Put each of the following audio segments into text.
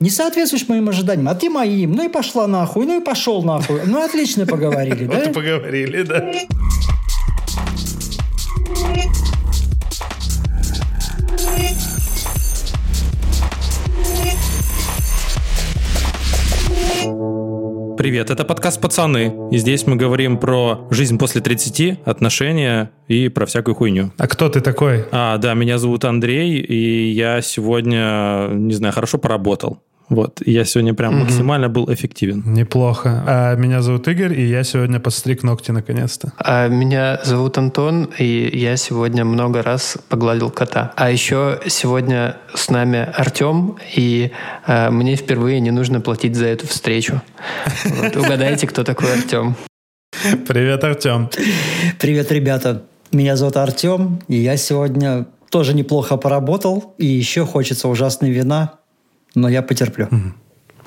не соответствуешь моим ожиданиям, а ты моим. Ну и пошла нахуй, ну и пошел нахуй. Ну отлично поговорили, да? Вот поговорили, да. Привет, это подкаст «Пацаны», и здесь мы говорим про жизнь после 30, отношения и про всякую хуйню. А кто ты такой? А, да, меня зовут Андрей, и я сегодня, не знаю, хорошо поработал. Вот, я сегодня прям угу. максимально был эффективен. Неплохо. А меня зовут Игорь, и я сегодня подстриг ногти наконец-то. А меня зовут Антон, и я сегодня много раз погладил кота. А еще сегодня с нами Артем, и а, мне впервые не нужно платить за эту встречу. Вот, угадайте, кто такой Артем. Привет, Артем. Привет, ребята. Меня зовут Артем, и я сегодня тоже неплохо поработал, и еще хочется ужасно вина, но я потерплю.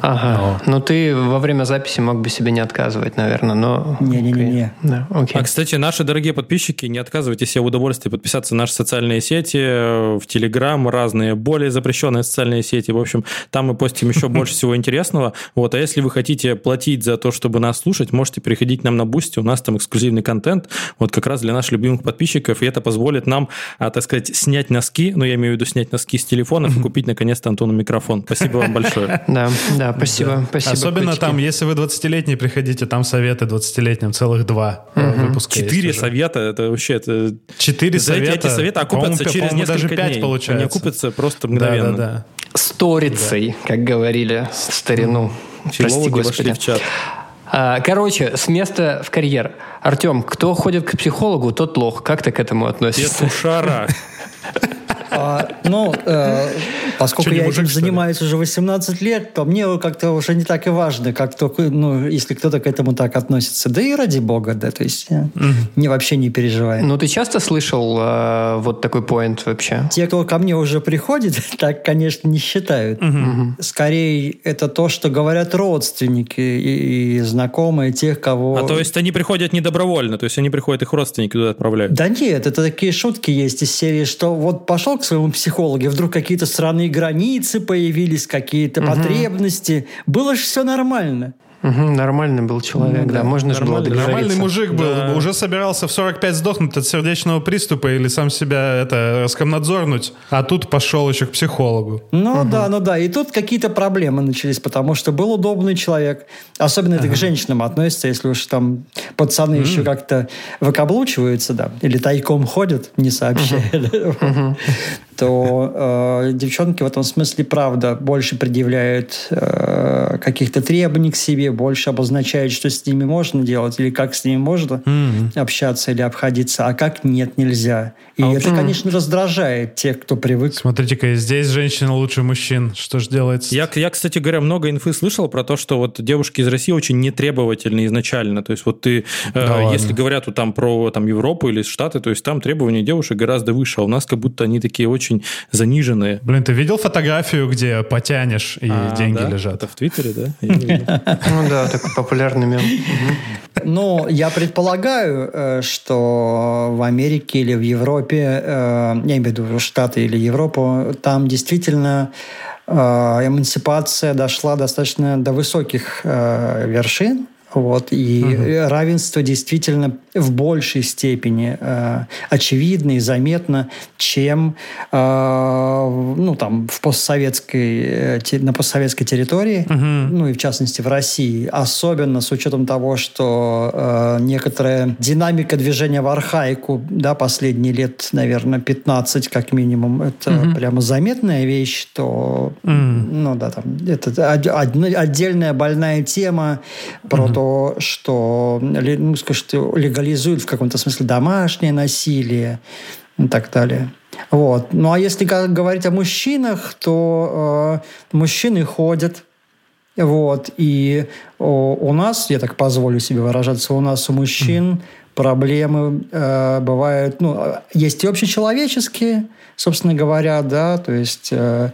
Ага. Но. Ну ты во время записи мог бы себе не отказывать, наверное, но... Не-не-не. Да, окей. А, кстати, наши дорогие подписчики, не отказывайте себе в удовольствии подписаться на наши социальные сети, в Телеграм, разные более запрещенные социальные сети. В общем, там мы постим еще больше всего интересного. Вот, а если вы хотите платить за то, чтобы нас слушать, можете приходить к нам на Boosty, у нас там эксклюзивный контент, вот как раз для наших любимых подписчиков, и это позволит нам, а, так сказать, снять носки, ну, я имею в виду снять носки с телефонов и купить, наконец-то, Антону микрофон. Спасибо вам большое. Да, да, спасибо, да. спасибо. Особенно котики. там, если вы 20-летний, приходите, там советы 20-летним, целых два угу. выпуска Четыре совета, это вообще... Это... Четыре совета? эти советы окупятся через несколько даже пять дней. получается. Они окупятся просто мгновенно. Да, да, да. Сторицей, да. как говорили в старину. Прости, Господи. в чат. А, короче, с места в карьер. Артем, кто ходит к психологу, тот лох. Как ты к этому относишься? Петушара. А, ну, э, поскольку я мужик, этим занимаюсь уже 18 лет, то мне как-то уже не так и важно, как только, ну, если кто-то к этому так относится. Да и ради бога, да, то есть не вообще не переживаю. Ну, ты часто слышал э, вот такой поинт вообще? Те, кто ко мне уже приходит, так, конечно, не считают. Скорее, это то, что говорят родственники и, и знакомые тех, кого... А то есть они приходят не добровольно, то есть они приходят, их родственники туда отправляют? Да нет, это такие шутки есть из серии, что вот пошел своему психологу, вдруг какие-то странные границы появились, какие-то угу. потребности. Было же все нормально. Угу, нормальный был человек, ну, да, да, можно же было Нормальный мужик был, да. уже собирался в 45 сдохнуть от сердечного приступа или сам себя это раскомнадзорнуть, а тут пошел еще к психологу. Ну угу. да, ну да, и тут какие-то проблемы начались, потому что был удобный человек, особенно ага. это к женщинам относится, если уж там пацаны угу. еще как-то выкаблучиваются, да, или тайком ходят, не сообщая. Угу то э, девчонки в этом смысле, правда, больше предъявляют э, каких-то требований к себе, больше обозначают, что с ними можно делать, или как с ними можно mm-hmm. общаться или обходиться, а как нет, нельзя. И а это, конечно, раздражает тех, кто привык. Смотрите-ка, здесь женщина лучше мужчин. Что же делается? Я, я, кстати говоря, много инфы слышал про то, что вот девушки из России очень нетребовательны изначально. То есть вот ты, э, да э, если говорят вот, там про там, Европу или Штаты, то есть там требования девушек гораздо выше, а у нас как будто они такие очень очень заниженные. Блин, ты видел фотографию, где потянешь и а, деньги да? лежат? Это в Твиттере, да? Ну да, такой популярный мем. Ну, я предполагаю, э, что в Америке или в Европе, э, я имею в виду Штаты или Европу, там действительно э, эмансипация дошла достаточно до высоких вершин. Вот, и угу. равенство действительно в большей степени э, очевидно и заметно, чем э, ну, там, в постсоветской, э, на постсоветской территории, угу. ну и в частности в России. Особенно с учетом того, что э, некоторая динамика движения в архаику да, последние лет, наверное, 15 как минимум, это угу. прямо заметная вещь, то угу. ну да, там, это отдельная больная тема про угу. то, то, что ну, скажем, легализуют в каком-то смысле домашнее насилие и так далее. Вот. Ну а если говорить о мужчинах, то э, мужчины ходят. Вот. И о, у нас, я так позволю себе выражаться, у нас у мужчин проблемы э, бывают, ну, есть и общечеловеческие, собственно говоря, да, то есть э,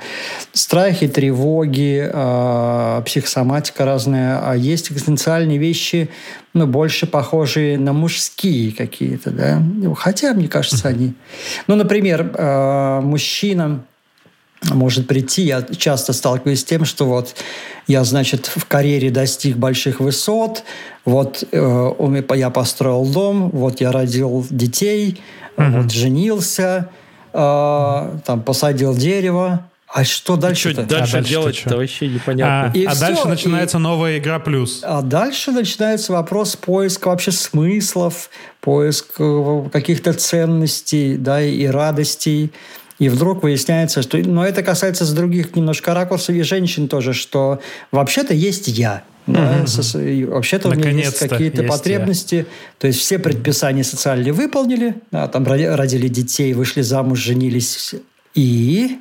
страхи, тревоги, э, психосоматика разная, а есть экзистенциальные вещи, ну, больше похожие на мужские какие-то, да, хотя, мне кажется, они... Ну, например, э, мужчина может прийти. Я часто сталкиваюсь с тем, что вот я, значит, в карьере достиг больших высот, вот э, я построил дом, вот я родил детей, mm-hmm. вот женился, там посадил дерево, а что дальше? Что дальше, а дальше делать это вообще непонятно. А, и а все, дальше начинается и, новая игра плюс. А дальше начинается вопрос поиска вообще смыслов, поиск э, каких-то ценностей, да, и радостей. И вдруг выясняется, что... Но это касается с других немножко ракурсов и женщин тоже, что вообще-то есть я. Да, угу. вообще-то у меня есть какие-то потребности. Я. То есть все предписания социальные выполнили, да, там родили детей, вышли замуж, женились. И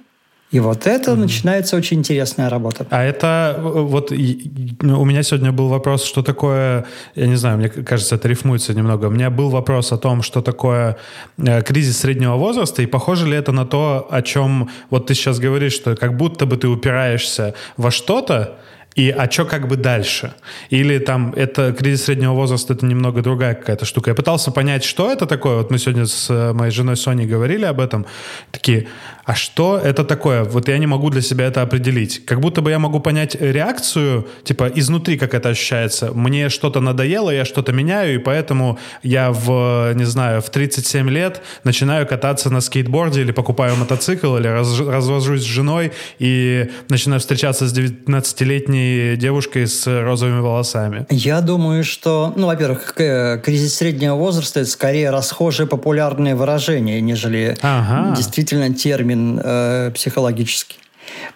и вот это mm-hmm. начинается очень интересная работа. А это вот ну, у меня сегодня был вопрос, что такое, я не знаю, мне кажется, это рифмуется немного. У меня был вопрос о том, что такое э, кризис среднего возраста, и похоже ли это на то, о чем вот ты сейчас говоришь, что как будто бы ты упираешься во что-то, и а что как бы дальше? Или там это кризис среднего возраста, это немного другая какая-то штука. Я пытался понять, что это такое. Вот мы сегодня с э, моей женой Соней говорили об этом. Такие, а что это такое? Вот я не могу для себя это определить. Как будто бы я могу понять реакцию, типа изнутри, как это ощущается. Мне что-то надоело, я что-то меняю, и поэтому я в, не знаю, в 37 лет начинаю кататься на скейтборде или покупаю мотоцикл, или раз, развожусь с женой и начинаю встречаться с 19-летней девушкой с розовыми волосами. Я думаю, что, ну, во-первых, кризис среднего возраста – это скорее расхожее популярное выражение, нежели ага. действительно термин термин э, психологический.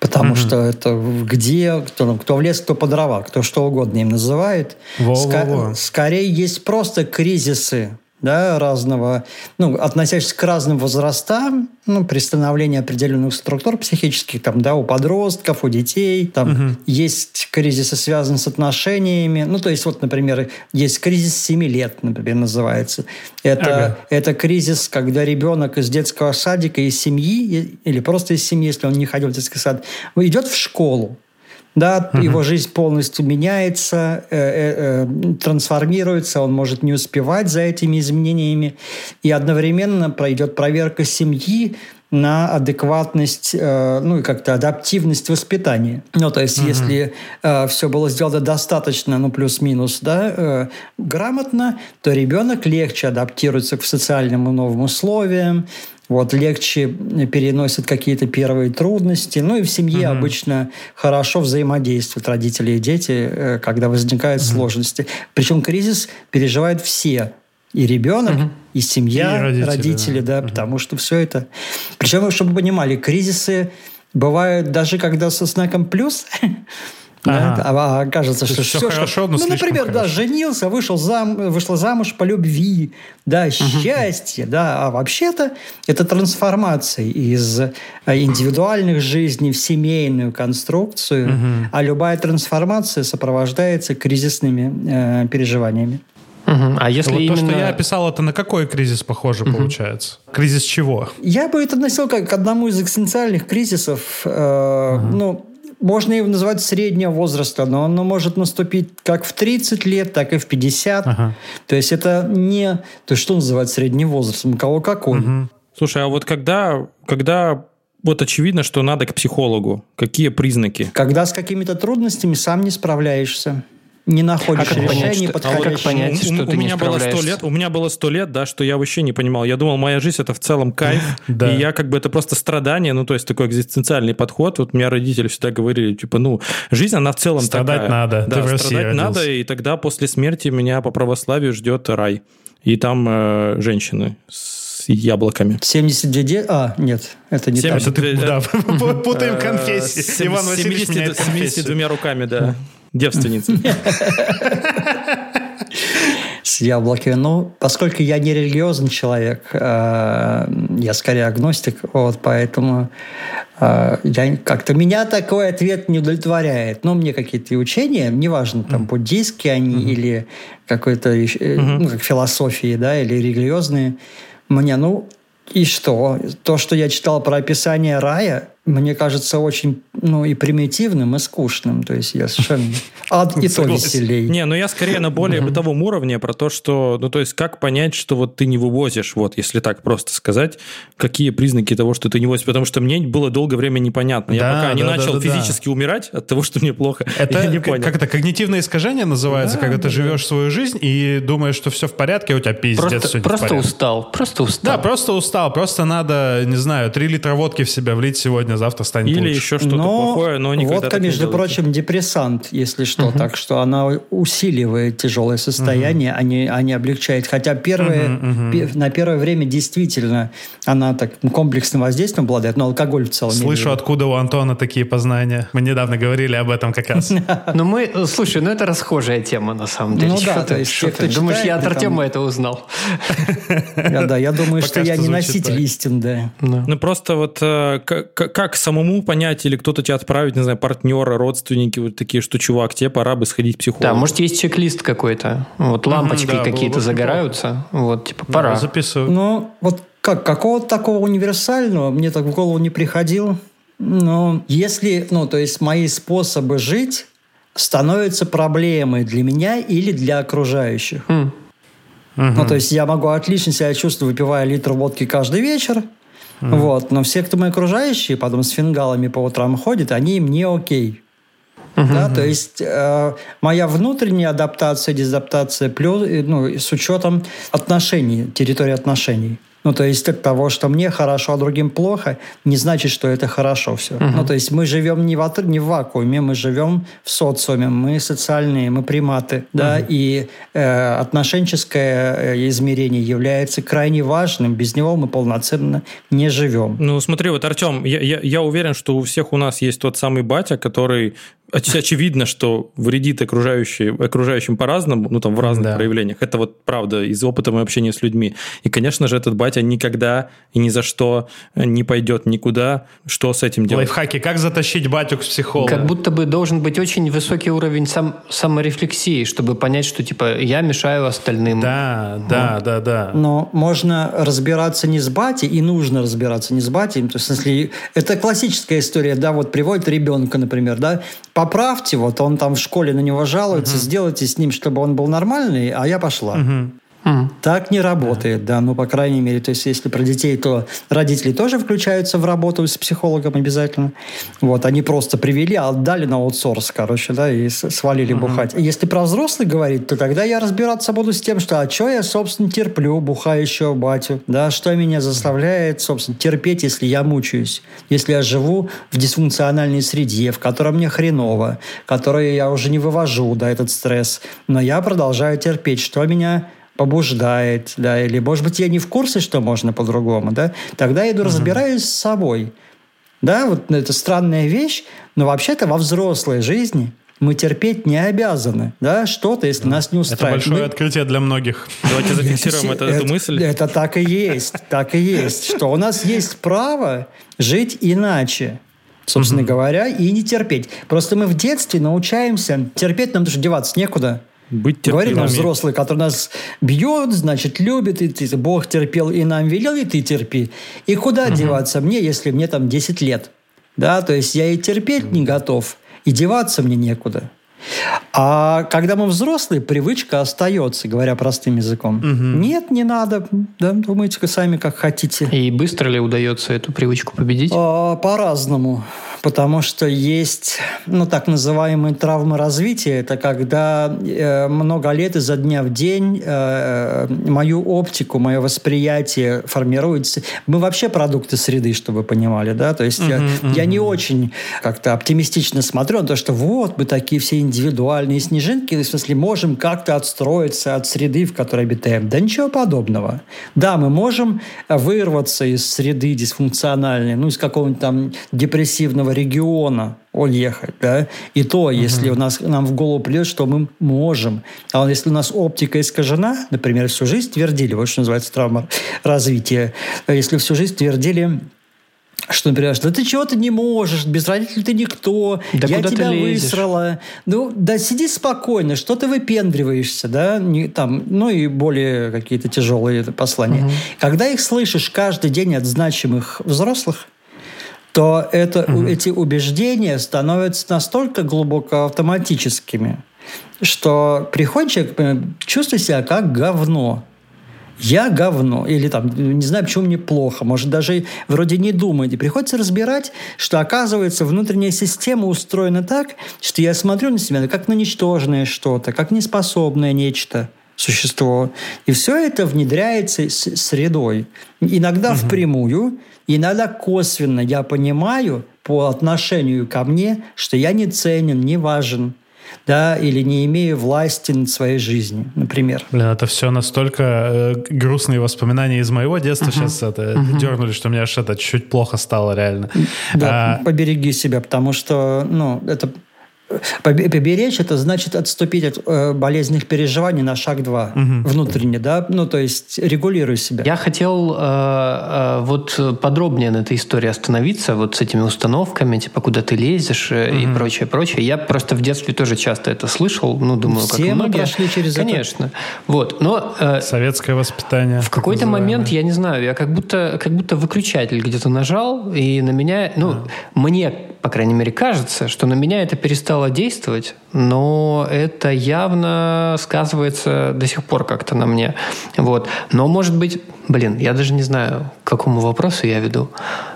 Потому mm-hmm. что это где, кто, кто в лес, кто по дрова, кто что угодно им называет. Ска- скорее есть просто кризисы да, разного, ну, относящихся к разным возрастам, ну, при становлении определенных структур психических, там, да, у подростков, у детей, там, угу. есть кризисы, связанные с отношениями, ну, то есть, вот, например, есть кризис 7 лет, например, называется. Это, ага. это кризис, когда ребенок из детского садика, из семьи, или просто из семьи, если он не ходил в детский сад, идет в школу, да, угу. его жизнь полностью меняется, э, э, э, трансформируется, он может не успевать за этими изменениями, и одновременно пройдет проверка семьи на адекватность, э, ну и как-то адаптивность воспитания. Ну, то есть, угу. если э, все было сделано достаточно, ну, плюс-минус, да, э, грамотно, то ребенок легче адаптируется к социальным новым условиям, вот, легче переносят какие-то первые трудности. Ну и в семье угу. обычно хорошо взаимодействуют родители и дети, э, когда возникают угу. сложности. Причем кризис переживают все. И ребенок, угу. и семья, и родители, родители да, да угу. потому что все это... Причем, чтобы вы понимали, кризисы бывают даже когда со знаком «плюс», Ага. А, а кажется, что все, все хорошо, но Ну, например, хорошо. да, женился, вышел зам, вышла замуж по любви, да, счастье, угу. да, а вообще-то это трансформация из э, индивидуальных жизней в семейную конструкцию, угу. а любая трансформация сопровождается кризисными э, переживаниями. Угу. А если вот именно... то, что я описал, это на какой кризис похоже угу. получается? Кризис чего? Я бы это относил как к одному из экзистенциальных кризисов. Э, угу. Ну, можно его называть среднего возраста, но оно может наступить как в 30 лет, так и в 50. Ага. То есть это не... То есть что называть средний возраст? У кого какой. Угу. Слушай, а вот когда, когда вот очевидно, что надо к психологу, какие признаки? Когда с какими-то трудностями сам не справляешься не находишь а решений понять, подходящих. А как понять, что у, ты у меня было сто лет, у меня было сто лет, да, что я вообще не понимал. Я думал, моя жизнь это в целом кайф, да. и я как бы это просто страдание, ну то есть такой экзистенциальный подход. Вот меня родители всегда говорили, типа, ну жизнь она в целом страдать такая. надо. Да, ты страдать надо, и тогда после смерти меня по православию ждет рай, и там э, женщины с яблоками. 72 де... А, нет, это не 70, так. Да, путаем конфессии. Иван Васильевич 72 руками, да девственница. С яблоками. Ну, поскольку я не религиозный человек, э, я скорее агностик, вот, поэтому э, я как-то меня такой ответ не удовлетворяет. Но мне какие-то учения, неважно, там, буддийские они или какой-то, э, ну, как философии, да, или религиозные, мне, ну, и что? То, что я читал про описание рая, мне кажется, очень, ну, и примитивным, и скучным. То есть я совершенно... А и то веселей. Не, ну я скорее на более бытовом уровне про то, что... Ну, то есть как понять, что вот ты не вывозишь, вот, если так просто сказать, какие признаки того, что ты не вывозишь? Потому что мне было долгое время непонятно. Я пока не начал физически умирать от того, что мне плохо, это не понял. Как это, когнитивное искажение называется, когда ты живешь свою жизнь и думаешь, что все в порядке, а у тебя пиздец Просто устал, просто устал. Да, просто устал. Просто надо, не знаю, 3 литра водки в себя влить сегодня сегодня, завтра станет Или лучше. еще что-то но плохое, но никогда Водка, между не прочим, депрессант, если что. Угу. Так что она усиливает тяжелое состояние, угу. а, не, а не облегчает. Хотя первое, угу, угу. на первое время действительно она так комплексным воздействием обладает, но алкоголь в целом. Слышу, откуда у Антона такие познания. Мы недавно говорили об этом как раз. Ну мы, слушай, ну это расхожая тема на самом деле. Ну да, то есть Думаешь, я от Артема это узнал? Да, я думаю, что я не носитель истин, да. Ну просто вот э, как как самому понять или кто-то тебя отправить, не знаю, партнера, родственники, вот такие, что, чувак, тебе пора бы сходить к психологу. Да, может, есть чек-лист какой-то. Вот лампочки mm-hmm, да, какие-то загораются. Плохо. Вот, типа, пора. Да, записываю. Ну, вот как, какого-то такого универсального мне так в голову не приходило. Но если, ну, то есть мои способы жить становятся проблемой для меня или для окружающих. Mm. Uh-huh. Ну, то есть я могу отлично себя чувствовать, выпивая литр водки каждый вечер, Mm. Вот. Но все, кто мои окружающие, потом с фингалами по утрам ходят, они им не окей. Uh-huh. Да, то есть э, моя внутренняя адаптация, дезадаптация, плюс, ну, с учетом отношений, территории отношений. Ну, то есть от того, что мне хорошо, а другим плохо, не значит, что это хорошо все. Угу. Ну, то есть мы живем не в, не в вакууме, мы живем в социуме, мы социальные, мы приматы, угу. да, и э, отношенческое э, измерение является крайне важным, без него мы полноценно не живем. Ну, смотри, вот, Артем, я, я, я уверен, что у всех у нас есть тот самый батя, который очевидно, что вредит окружающим, окружающим по-разному, ну, там, в разных да. проявлениях. Это вот правда из опыта моего общения с людьми. И, конечно же, этот батя никогда и ни за что не пойдет никуда. Что с этим делать? Лайфхаки. Как затащить батю к психологу? Как будто бы должен быть очень высокий уровень сам, саморефлексии, чтобы понять, что, типа, я мешаю остальным. Да, да, да, да. Но можно разбираться не с батей, и нужно разбираться не с батей. То есть, в смысле, это классическая история, да, вот приводит ребенка, например, да, поправьте, вот он там в школе на него жалуется, угу. сделайте с ним, чтобы он был нормальный, а я пошла. Угу. Mm. Так не работает, да. ну, по крайней мере, то есть, если про детей, то родители тоже включаются в работу с психологом обязательно. Вот, они просто привели, отдали на аутсорс, короче, да, и свалили mm-hmm. бухать. Если про взрослых говорить, то тогда я разбираться буду с тем, что, а что я, собственно, терплю бухающего батю, да, что меня заставляет, собственно, терпеть, если я мучаюсь, если я живу в дисфункциональной среде, в которой мне хреново, которой я уже не вывожу, да, этот стресс, но я продолжаю терпеть, что меня побуждает, да, или, может быть, я не в курсе, что можно по-другому, да, тогда я иду разбираюсь с собой. Да, вот это странная вещь, но вообще-то во взрослой жизни мы терпеть не обязаны, да, что-то, если нас не устраивает. Это большое мы... открытие для многих. Давайте зафиксируем это, эту мысль. Это так и есть, так и есть, что у нас есть право жить иначе собственно говоря, и не терпеть. Просто мы в детстве научаемся терпеть, нам даже деваться некуда. Быть Говорит нам взрослый, который нас бьет, значит, любит, и ты, Бог терпел и нам велел, и ты терпи. И куда угу. деваться мне, если мне там 10 лет? Да, то есть я и терпеть не готов, и деваться мне некуда. А когда мы взрослые, привычка остается, говоря простым языком. Угу. Нет, не надо. Да, думайте сами, как хотите. И быстро ли удается эту привычку победить? А, по-разному потому что есть, ну, так называемые травмы развития. Это когда э, много лет изо дня в день э, мою оптику, мое восприятие формируется. Мы вообще продукты среды, чтобы вы понимали, да? То есть uh-huh, я, uh-huh. я не очень как-то оптимистично смотрю на то, что вот мы такие все индивидуальные снежинки, в смысле можем как-то отстроиться от среды, в которой обитаем. Да ничего подобного. Да, мы можем вырваться из среды дисфункциональной, ну, из какого-нибудь там депрессивного региона уехать, да, и то, если у нас, нам в голову придет, что мы можем. А если у нас оптика искажена, например, всю жизнь твердили, вот что называется травма развития, если всю жизнь твердили, что, например, да ты чего ты не можешь, без родителей ты никто, да я тебя высрала. Ну, да сиди спокойно, что ты выпендриваешься, да, не, там, ну и более какие-то тяжелые послания. Угу. Когда их слышишь каждый день от значимых взрослых, то это, угу. эти убеждения становятся настолько глубоко автоматическими, что приходит человек, чувствует себя как говно я говно, или там, не знаю, почему мне плохо, может, даже вроде не думать. И приходится разбирать, что, оказывается, внутренняя система устроена так, что я смотрю на себя как на ничтожное что-то, как неспособное нечто существо. И все это внедряется с средой. Иногда угу. впрямую, иногда косвенно я понимаю по отношению ко мне, что я не ценен, не важен да, или не имею власти над своей жизнью, например. Блин, это все настолько э, грустные воспоминания из моего детства uh-huh. сейчас это uh-huh. дернули, что мне аж это чуть плохо стало реально. Да, а... побереги себя, потому что, ну, это Поберечь это значит отступить от э, болезненных переживаний на шаг два угу. внутренне, да, ну то есть регулируй себя. Я хотел э, э, вот подробнее на этой истории остановиться, вот с этими установками, типа куда ты лезешь угу. и прочее, прочее. Я просто в детстве тоже часто это слышал, ну думаю, Все как мы многие. прошли через Конечно. это. Вот, но э, советское воспитание. В какой-то момент я не знаю, я как будто как будто выключатель где-то нажал и на меня, ну а. мне по крайней мере, кажется, что на меня это перестало действовать, но это явно сказывается до сих пор как-то на мне. Вот. Но, может быть, блин, я даже не знаю, к какому вопросу я веду.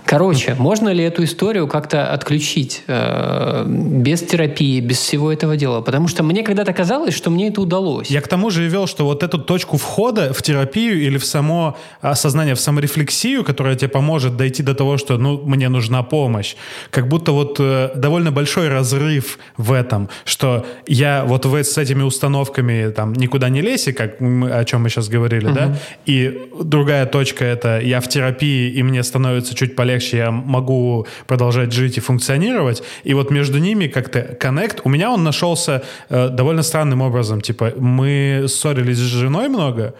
Короче, можно ли эту историю как-то отключить э, без терапии, без всего этого дела? Потому что мне когда-то казалось, что мне это удалось. Я к тому же и вел, что вот эту точку входа в терапию или в само осознание, в саморефлексию, которая тебе поможет дойти до того, что ну, мне нужна помощь, как будто вот э, довольно большой разрыв в этом, что я вот в, с этими установками там никуда не лезь, как мы, о чем мы сейчас говорили, угу. да, и другая точка это я в терапии, и мне становится чуть полегче легче, я могу продолжать жить и функционировать. И вот между ними как-то коннект. У меня он нашелся э, довольно странным образом. Типа, мы ссорились с женой много,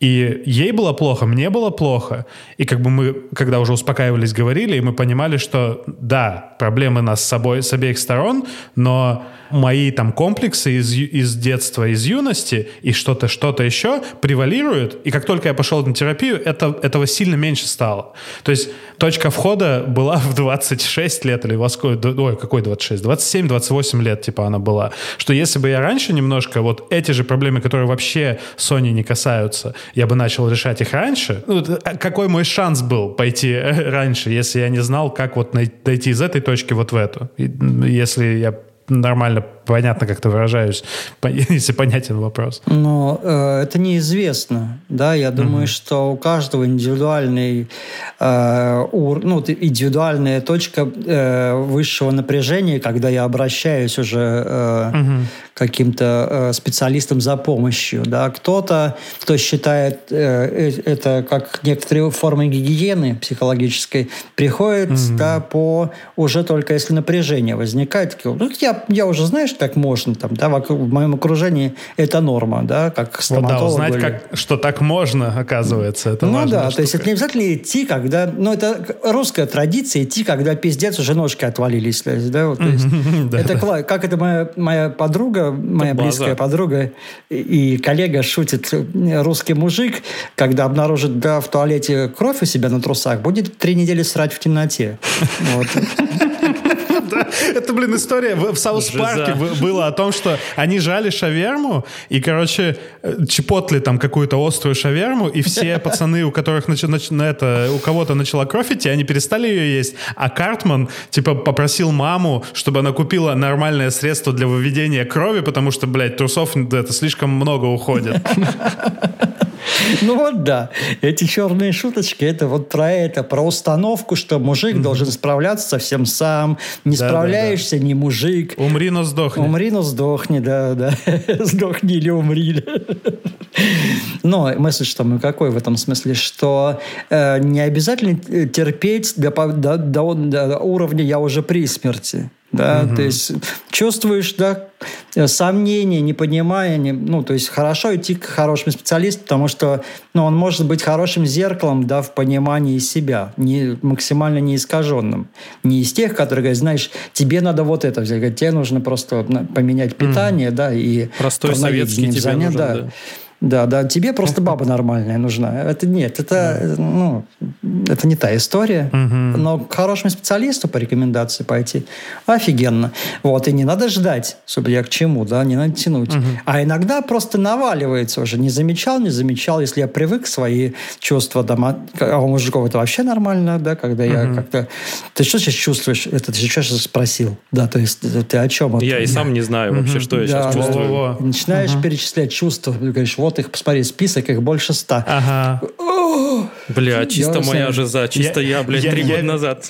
и ей было плохо, мне было плохо. И как бы мы, когда уже успокаивались, говорили, и мы понимали, что да, проблемы нас с собой, с обеих сторон, но мои там комплексы из, из детства, из юности и что-то, что-то еще превалируют. И как только я пошел на терапию, это, этого сильно меньше стало. То есть точка входа была в 26 лет или во сколько, ой, какой 26? 27-28 лет, типа, она была. Что если бы я раньше немножко вот эти же проблемы, которые вообще Sony не касаются, я бы начал решать их раньше, ну, а какой мой шанс был пойти раньше, если я не знал, как вот дойти из этой точки вот в эту? Если я нормально понятно, как ты выражаюсь, если понятен вопрос. Но э, это неизвестно, да, я думаю, mm-hmm. что у каждого индивидуальный, э, ур, ну, индивидуальная точка э, высшего напряжения, когда я обращаюсь уже э, mm-hmm. каким-то э, специалистам за помощью, да, кто-то, кто считает э, э это как некоторые формы гигиены психологической, приходит, mm-hmm. да, по уже только если напряжение возникает, ну, я, я уже, знаешь, так можно, там, да, в моем окружении это норма, да, как стоматолог. Вот, да, узнать, или... как, что так можно, оказывается, это Ну да, штука. то есть это не обязательно идти, когда, ну это русская традиция, идти, когда пиздец уже ножки отвалились, да, вот, то есть, это как это моя, моя подруга, моя близкая подруга и коллега шутит, русский мужик, когда обнаружит, да, в туалете кровь у себя на трусах, будет три недели срать в темноте. Вот. Это, блин, история. В Саус Парке было о том, что они жрали шаверму, и, короче, э, Chipotle там какую-то острую шаверму, и все пацаны, у которых на это, у кого-то начала кровь идти, они перестали ее есть, а Картман, типа, попросил маму, чтобы она купила нормальное средство для выведения крови, потому что, блядь, трусов это слишком много уходит. Ну вот да, эти черные шуточки, это вот про это, про установку, что мужик должен справляться совсем сам, не справляешься, не мужик. Умри, но сдохни. Умри, но сдохни, да, да. Сдохни или умри. Но что мы какой в этом смысле, что э, не обязательно терпеть до, до, до, до уровня «я уже при смерти». Да, угу. то есть чувствуешь, да, сомнения, непонимание, ну, то есть хорошо идти к хорошему специалисту, потому что, ну, он может быть хорошим зеркалом, да, в понимании себя, не, максимально не искаженным. Не из тех, которые говорят, знаешь, тебе надо вот это взять, тебе нужно просто поменять питание, угу. да, и... Простой советский тебе нужен, да. да. Да, да, тебе просто баба нормальная нужна. Это нет, это, ну, это не та история. Но к хорошему специалисту по рекомендации пойти офигенно. Вот, и не надо ждать, чтобы я к чему, да, не надо тянуть. А иногда просто наваливается уже. Не замечал, не замечал. Если я привык свои чувства дома, а у мужиков это вообще нормально, да, когда я как-то... Ты что сейчас чувствуешь? Это ты сейчас спросил. Да, то есть ты о чем? Я и сам не знаю вообще, что я сейчас Да, чувствую. Начинаешь перечислять чувства. Ты говоришь, вот их, посмотри, список, их больше ста. Ага. Бля, чисто Я моя знаю. жиза, чисто я, Я- блядь, три года назад.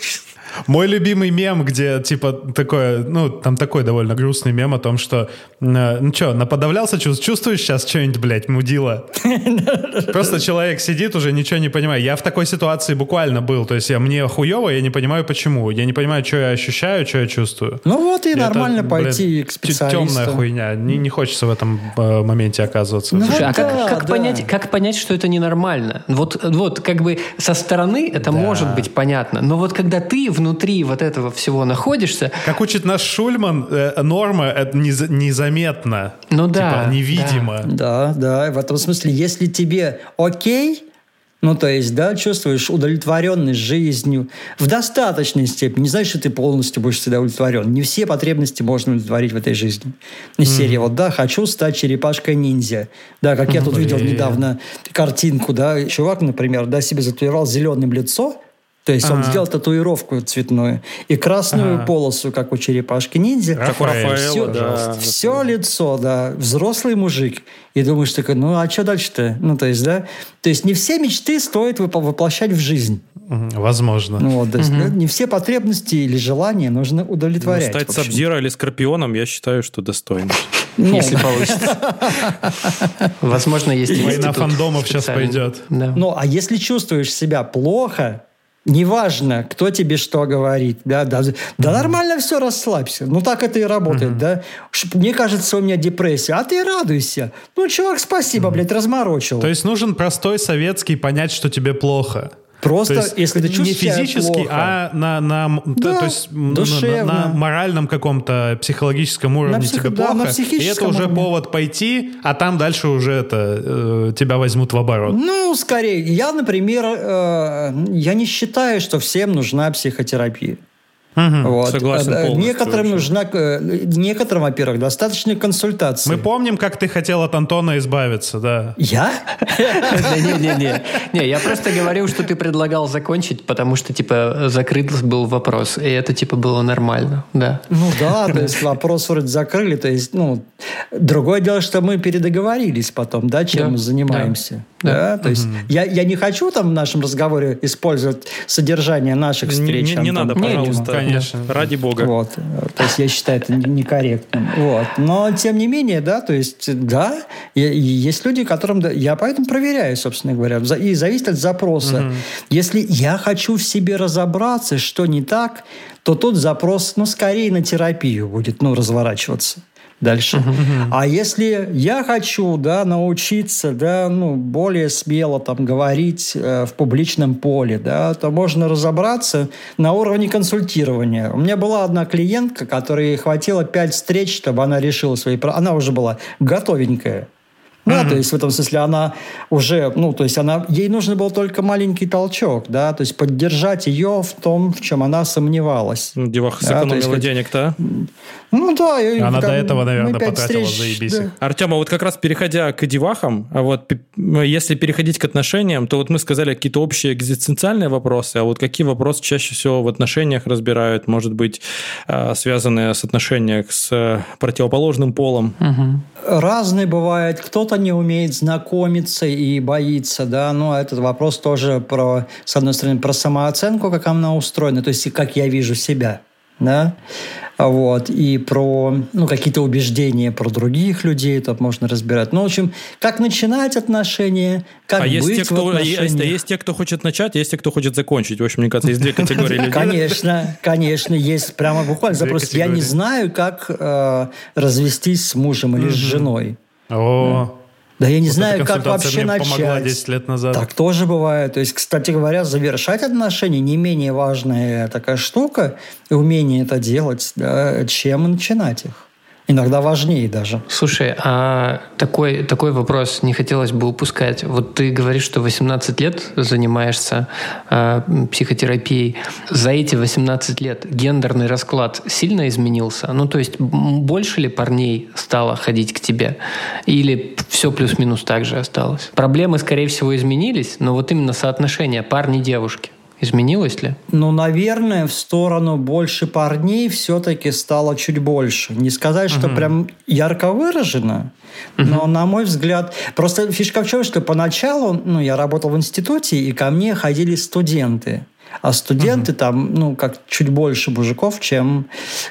Мой любимый мем, где типа такое, ну, там такой довольно грустный мем о том, что, э, ну что, наподавлялся, чувств- чувствуешь сейчас что-нибудь, блядь, мудила? Просто человек сидит уже, ничего не понимает. Я в такой ситуации буквально был, то есть я, мне хуево, я не понимаю почему. Я не понимаю, что я ощущаю, что я чувствую. Ну вот и Это, нормально блин, пойти к специалисту. Темная хуйня. Не, не хочется в этом э, моменте оказываться. Ну, Слушай, а как, да, как да. понять, как понять, что это ненормально? Вот, вот как бы со стороны это может быть понятно, но вот когда ты внутри вот этого всего находишься, Как учит наш Шульман, э, норма это нез- незаметно. Ну Типа, да, невидимо. Да, да, в этом смысле, если тебе окей, ну, то есть, да, чувствуешь удовлетворенность жизнью в достаточной степени. Не значит, что ты полностью будешь всегда удовлетворен. Не все потребности можно удовлетворить в этой жизни. Из серии, вот, да, хочу стать черепашкой-ниндзя. Да, как я тут видел Блин. недавно картинку, да, чувак, например, да, себе зататуировал зеленым лицо, то есть он сделал татуировку цветную и красную полосу, как у черепашки-ниндзя. Как у Рафаэла, Все, да. все лицо, да, взрослый мужик. И думаешь такой, ну а что дальше-то? Ну, то есть, да, то есть не все мечты стоит воплощать в жизнь. Возможно. Ну, вот, то есть, да, не все потребности или желания нужно Ну, удовлетворять. стать в общем. Сабзиро или Скорпионом, я считаю, что достойно. Ну, если получится. Возможно, есть Война фандомов сейчас пойдет. Да. Ну, а если чувствуешь себя плохо, неважно, кто тебе что говорит, да, да, да нормально все, расслабься. Ну, так это и работает, да. Ш- Мне кажется, у меня депрессия, а ты радуйся. Ну, чувак, спасибо, блядь, разморочил. То есть нужен простой советский понять, что тебе плохо. Просто, То есть если ты не чувствуешь себя физически, плохо. а на, на, то- Да, то есть на- душевно. на, на моральном каком-то психологическом уровне псих- тебе да, плохо, на и это уже уровне. повод пойти, а там дальше уже это э, тебя возьмут в оборот. Ну, скорее. Я, например, э, я не считаю, что всем нужна психотерапия. Вот. Согласен Э, полностью Некоторым нужна, э, некоторым, во-первых, достаточно консультации. Мы помним, как ты хотел от Антона избавиться, да. Я? Не-не-не. Не, я просто говорил, что ты предлагал закончить, потому что, типа, закрыт был вопрос, и это, типа, было нормально, да. Ну да, то есть вопрос вроде закрыли. То есть, ну, другое дело, что мы передоговорились потом, да, чем мы занимаемся. Да, Да, то есть я, я не хочу там в нашем разговоре использовать содержание наших Не, встреч. не- не Антон, надо, пожалуйста. Конечно. Ради бога. Вот. То есть я считаю это не- некорректным. Вот. Но тем не менее, да, то есть, да, есть люди, которым... Я поэтому проверяю, собственно говоря. И зависит от запроса. Если я хочу в себе разобраться, что не так, то тут запрос, ну, скорее на терапию будет, ну, разворачиваться дальше. А если я хочу, да, научиться, да, ну, более смело там говорить э, в публичном поле, да, то можно разобраться на уровне консультирования. У меня была одна клиентка, которой хватило пять встреч, чтобы она решила свои... Она уже была готовенькая. Да, то есть в этом смысле она уже, ну, то есть она, ей нужно был только маленький толчок, да, то есть поддержать ее в том, в чем она сомневалась. Ну, Деваха Да, есть сэкономила хоть- денег-то, а? Ну да. и Она там до этого, наверное, потратила встреч, заебись. да. Артем, а вот как раз переходя к девахам, а вот пи- если переходить к отношениям, то вот мы сказали какие-то общие экзистенциальные вопросы, а вот какие вопросы чаще всего в отношениях разбирают, может быть, а, связанные с отношением с э, противоположным полом? Разный бывает. Кто-то не умеет знакомиться и боится, да. Но этот вопрос тоже про, с одной стороны, про самооценку, как она устроена, то есть как я вижу себя, да. Вот. И про ну, какие-то убеждения про других людей тут можно разбирать. Ну, в общем, как начинать отношения, как а быть есть те, в кто, а есть, а есть те, кто хочет начать, есть те, кто хочет закончить. В общем, мне кажется, есть две категории людей. Конечно, конечно, есть прямо буквально запрос. Я не знаю, как э, развестись с мужем или с женой. О, Да я не вот знаю, как вообще мне помогла начать. 10 лет назад. Так тоже бывает. То есть, кстати говоря, завершать отношения не менее важная такая штука, умение это делать, да, чем начинать их. Иногда важнее даже. Слушай, а такой, такой вопрос не хотелось бы упускать. Вот ты говоришь, что 18 лет занимаешься э, психотерапией. За эти 18 лет гендерный расклад сильно изменился? Ну, то есть больше ли парней стало ходить к тебе? Или все плюс-минус так же осталось? Проблемы, скорее всего, изменились, но вот именно соотношение парни-девушки. Изменилось ли? Ну, наверное, в сторону больше парней все-таки стало чуть больше. Не сказать, что угу. прям ярко выражено, угу. но, на мой взгляд... Просто фишка в чем, что поначалу ну, я работал в институте, и ко мне ходили студенты. А студенты угу. там, ну, как чуть больше мужиков, чем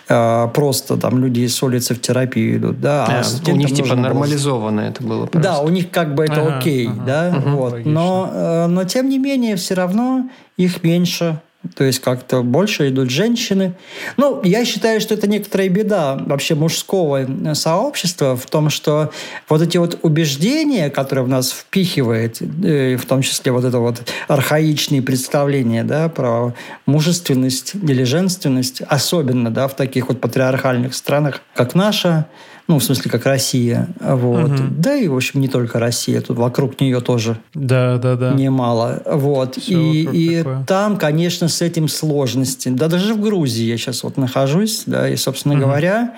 э, просто там люди с улицы в терапию идут, да. А, а у них типа нормализовано было... это было просто. Да, у них как бы это ага, окей, ага. да, угу, вот. Но, э, но тем не менее все равно их меньше, то есть как-то больше идут женщины. Ну, я считаю, что это некоторая беда вообще мужского сообщества в том, что вот эти вот убеждения, которые в нас впихивает, э, в том числе вот это вот архаичные представления да, про мужественность или женственность, особенно да, в таких вот патриархальных странах, как наша, ну, в смысле, как Россия. Вот. Угу. Да и, в общем, не только Россия. Тут вокруг нее тоже да, да, да. немало. Вот. Все и и там, конечно, с этим сложности. Да даже в Грузии я сейчас вот нахожусь. Да, и, собственно угу. говоря,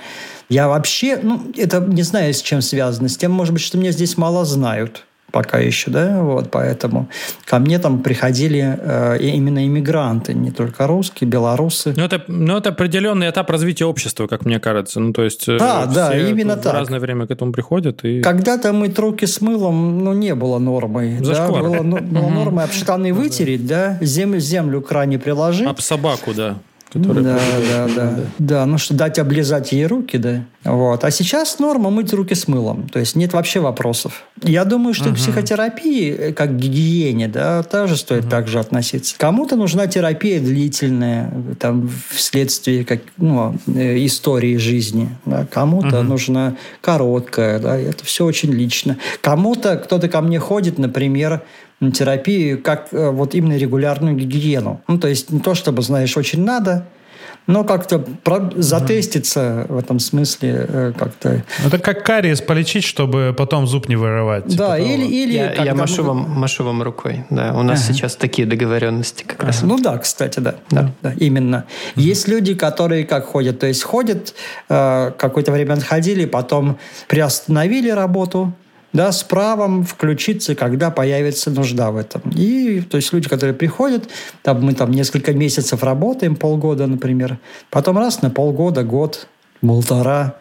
я вообще, ну, это не знаю, с чем связано. С тем, может быть, что меня здесь мало знают пока еще, да, вот, поэтому ко мне там приходили э, именно иммигранты, не только русские, белорусы. Ну, это, ну, это определенный этап развития общества, как мне кажется, ну, то есть... Э, да, да, именно в так. Разное время к этому приходят и... Когда-то мыть руки с мылом, ну, не было нормой, Зашквар. да, было, ну, было нормой об штаны вытереть, да, землю, землю к кране приложить. Об собаку, да. Который да, да, да, да. Да, ну что, дать облизать ей руки, да. Вот. А сейчас норма мыть руки с мылом. То есть нет вообще вопросов. Я думаю, что к психотерапии, э, как к гигиене, да, тоже стоит угу. так же относиться. Кому-то нужна терапия длительная, там, вследствие как, ну, э, истории жизни. Да. Кому-то нужна короткая, да, это все очень лично. Кому-то, кто-то ко мне ходит, например, на терапию как э, вот именно регулярную гигиену. Ну, то есть не то, чтобы, знаешь, очень надо, но как-то про- затеститься в этом смысле э, как-то. Это как кариес полечить, чтобы потом зуб не вырывать. Да, типа или, или я, я машу, вам, машу вам рукой. Да, у нас ага. сейчас такие договоренности как раз. Ну да, кстати, да, да, да именно. Угу. Есть люди, которые как ходят, то есть ходят э, какое-то время отходили, потом приостановили работу, да, с правом включиться, когда появится нужда в этом. И, то есть, люди, которые приходят, там, мы там несколько месяцев работаем, полгода, например, потом раз на полгода, год, полтора,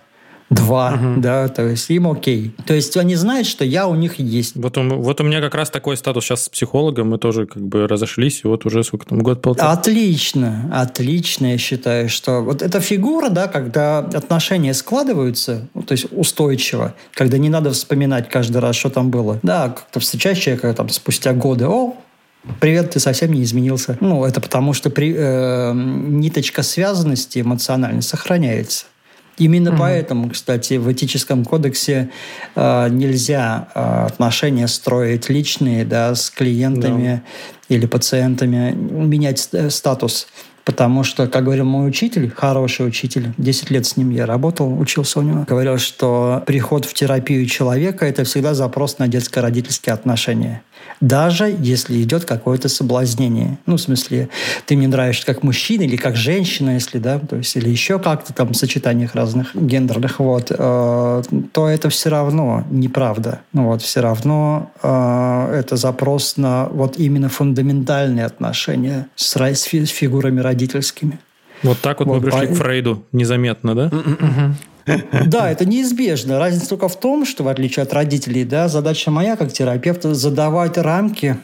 два, угу. да, то есть им окей. То есть они знают, что я у них есть. Вот у, вот у меня как раз такой статус сейчас с психологом, мы тоже как бы разошлись, и вот уже сколько там, год-полтора. Отлично, отлично, я считаю, что вот эта фигура, да, когда отношения складываются, то есть устойчиво, когда не надо вспоминать каждый раз, что там было. Да, как-то встречаешь человека там спустя годы, о, Привет, ты совсем не изменился. Ну, это потому, что при, э, ниточка связанности эмоционально сохраняется. Именно угу. поэтому, кстати, в этическом кодексе э, нельзя э, отношения строить личные да, с клиентами да. или пациентами, менять э, статус. Потому что, как говорил мой учитель, хороший учитель, 10 лет с ним я работал, учился у него, говорил, что приход в терапию человека – это всегда запрос на детско-родительские отношения даже если идет какое-то соблазнение. Ну, в смысле, ты мне нравишься как мужчина или как женщина, если, да, то есть, или еще как-то там в сочетаниях разных гендерных, вот, э, то это все равно неправда. Ну, вот, все равно э, это запрос на вот именно фундаментальные отношения с, с фигурами родительскими. Вот так вот, вот мы пришли по... к Фрейду незаметно, да? Да, это неизбежно. Разница только в том, что в отличие от родителей, да, задача моя как терапевта задавать рамки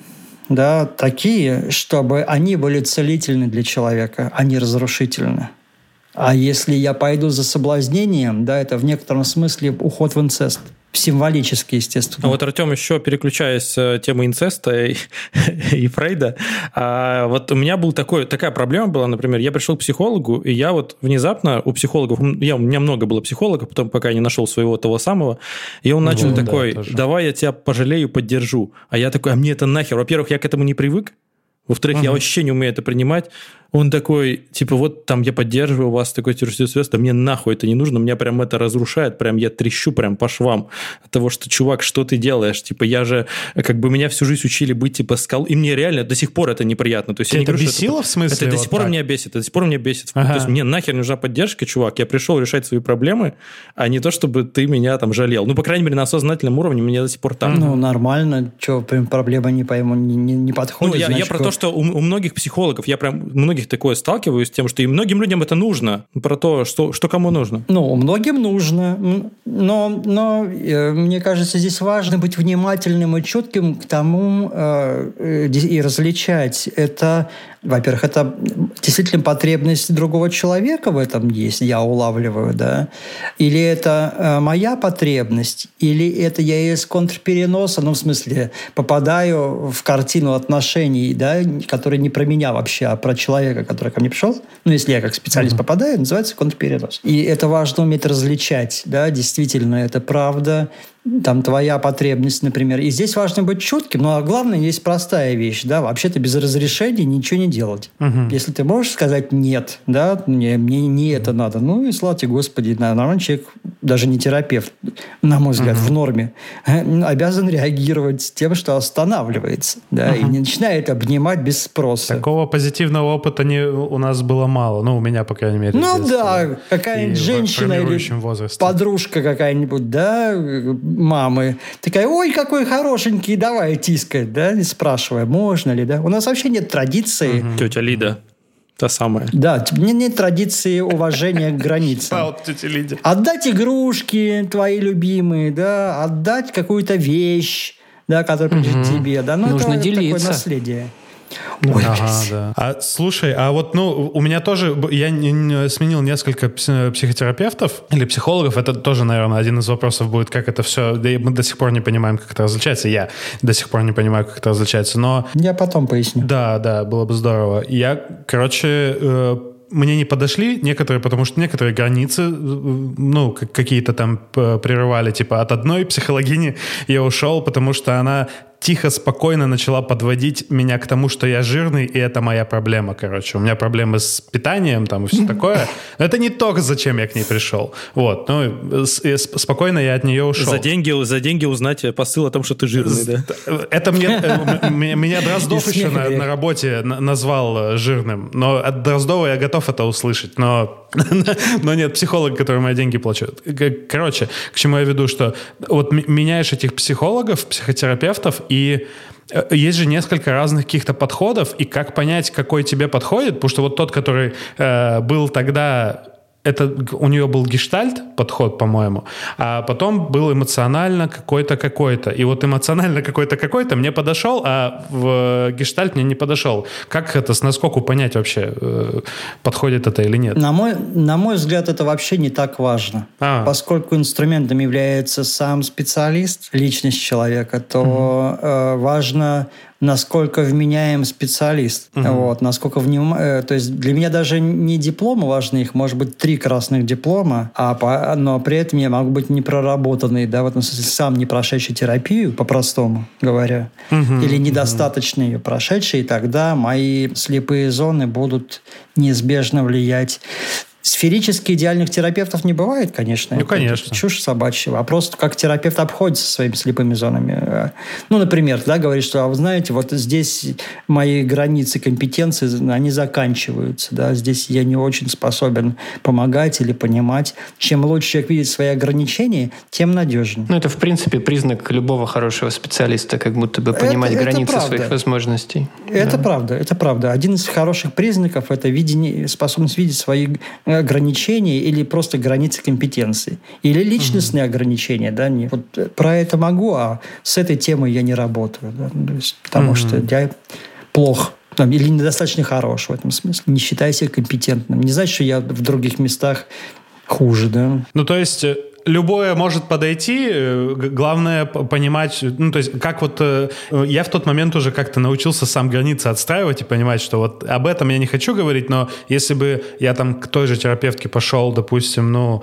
да, такие, чтобы они были целительны для человека, а не разрушительны. А если я пойду за соблазнением, да, это в некотором смысле уход в инцест символически, естественно. А вот, Артем, еще переключаясь с э, темы инцеста и, и Фрейда, а, вот у меня был такой, такая проблема была, например, я пришел к психологу, и я вот внезапно у психологов, я, у меня много было психологов, потом пока я не нашел своего того самого, и он начал ну, такой, да, давай я тебя пожалею, поддержу. А я такой, а мне это нахер? Во-первых, я к этому не привык, во-вторых, угу. я вообще не умею это принимать. Он такой, типа, вот там я поддерживаю вас, такой террористический да мне нахуй это не нужно, меня прям это разрушает, прям я трещу прям по швам от того, что, чувак, что ты делаешь? Типа, я же, как бы меня всю жизнь учили быть, типа, скал, и мне реально до сих пор это неприятно. То есть, я не это говорю, бесило, это, в смысле, Это до вот сих пор так? меня бесит, это до сих пор меня бесит. Ага. То есть, мне нахер нужна поддержка, чувак, я пришел решать свои проблемы, а не то, чтобы ты меня там жалел. Ну, по крайней мере, на осознательном уровне мне до сих пор так. Ну, нормально. Что, прям проблема не пойму, не, не, не Ну, подходит. я, я значит, про то, что у, у многих психологов, я прям у многих такое сталкиваюсь с тем, что и многим людям это нужно. Про то, что, что кому нужно. Ну, многим нужно, но, но э, мне кажется, здесь важно быть внимательным и четким к тому э, э, и различать. Это, во-первых, это действительно потребность другого человека в этом есть, я улавливаю, да? Или это э, моя потребность, или это я из контрпереноса, ну, в смысле, попадаю в картину отношений, да, которые не про меня вообще, а про человека, который ко мне пришел. Ну, если я как специалист попадаю, называется контрперенос. И это важно уметь различать, да, действительно, это правда, там твоя потребность, например. И здесь важно быть чутким, но главное, есть простая вещь, да, вообще-то без разрешения ничего не делать. Если ты можешь сказать «нет», да, мне, мне не это надо, ну и слава тебе, Господи, нормальный человек, даже не терапевт, на мой взгляд, в норме, обязан реагировать тем, что останавливается, да, и не начинает обнимать без спроса. Такого позитивного опыта не, у нас было мало. Ну, у меня, по крайней мере. Ну да, какая-нибудь женщина или возрасте. подружка какая-нибудь, да, мамы, такая, ой, какой хорошенький, давай тискать, да, не спрашивая, можно ли, да. У нас вообще нет традиции, Тетя Лида, та самая. да, нет, нет традиции уважения к А границам. Отдать игрушки твои любимые, да, отдать какую-то вещь, да, которая принадлежит тебе, да, ну Нужно это такое делиться. наследие. Ой, Ага, да. А слушай, а вот, ну, у меня тоже, я не- не сменил несколько пс- психотерапевтов или психологов. Это тоже, наверное, один из вопросов будет, как это все. Да мы до сих пор не понимаем, как это различается. Я до сих пор не понимаю, как это различается. Но Я потом поясню. да, да, было бы здорово. Я, короче, э, мне не подошли некоторые, потому что некоторые границы, э, ну, как- какие-то там п- прерывали. Типа от одной психологини я ушел, потому что она тихо, спокойно начала подводить меня к тому, что я жирный, и это моя проблема, короче. У меня проблемы с питанием там и все такое. Но это не то, зачем я к ней пришел. Вот, ну, спокойно я от нее ушел. За деньги, за деньги узнать посыл о том, что ты жирный, да? Это мне, э, меня Дроздов еще на, работе на- назвал э, жирным. Но от Дроздова я готов это услышать. Но, но нет, психолог, который мои деньги плачет. Короче, к чему я веду, что вот меняешь этих психологов, психотерапевтов, и э, есть же несколько разных каких-то подходов, и как понять, какой тебе подходит, потому что вот тот, который э, был тогда это у нее был гештальт подход, по-моему, а потом был эмоционально какой-то какой-то. И вот эмоционально какой-то какой-то мне подошел, а в гештальт мне не подошел. Как это, с наскоку понять вообще, э, подходит это или нет? На мой, на мой взгляд, это вообще не так важно. А. Поскольку инструментом является сам специалист, личность человека, то э, важно, насколько вменяем специалист. Вот, насколько вним... э, То есть для меня даже не дипломы важны, их может быть три красных диплома, а по- но при этом я могу быть непроработанный, да, в этом смысле сам не прошедший терапию, по-простому говоря, или недостаточно ее прошедший, и тогда мои слепые зоны будут неизбежно влиять Сферически идеальных терапевтов не бывает, конечно. Ну, Это конечно. Чушь собачья. Вопрос, как терапевт обходится со своими слепыми зонами. Э, Ну, например, да, говорит, что, а вы знаете, вот здесь мои границы компетенции, они заканчиваются. Да, здесь я не очень способен помогать или понимать. Чем лучше человек видит свои ограничения, тем надежнее. Ну, это, в принципе, признак любого хорошего специалиста, как будто бы понимать это границы правда. своих возможностей. Это правда, это правда. Один из хороших признаков – это видение, способность видеть свои ограничения или просто границы компетенции. Или личностные ограничения. Да? Не, вот э, про это могу, а с этой темой я не работаю. Да? Ну, то есть, потому что я плох там, или недостаточно хорош в этом смысле. Не считаю себя компетентным. Не значит, что я в других местах хуже. Да? Ну, то есть... Любое может подойти, э, главное понимать, ну, то есть, как вот э, я в тот момент уже как-то научился сам границы отстраивать и понимать, что вот об этом я не хочу говорить, но если бы я там к той же терапевтке пошел, допустим, ну,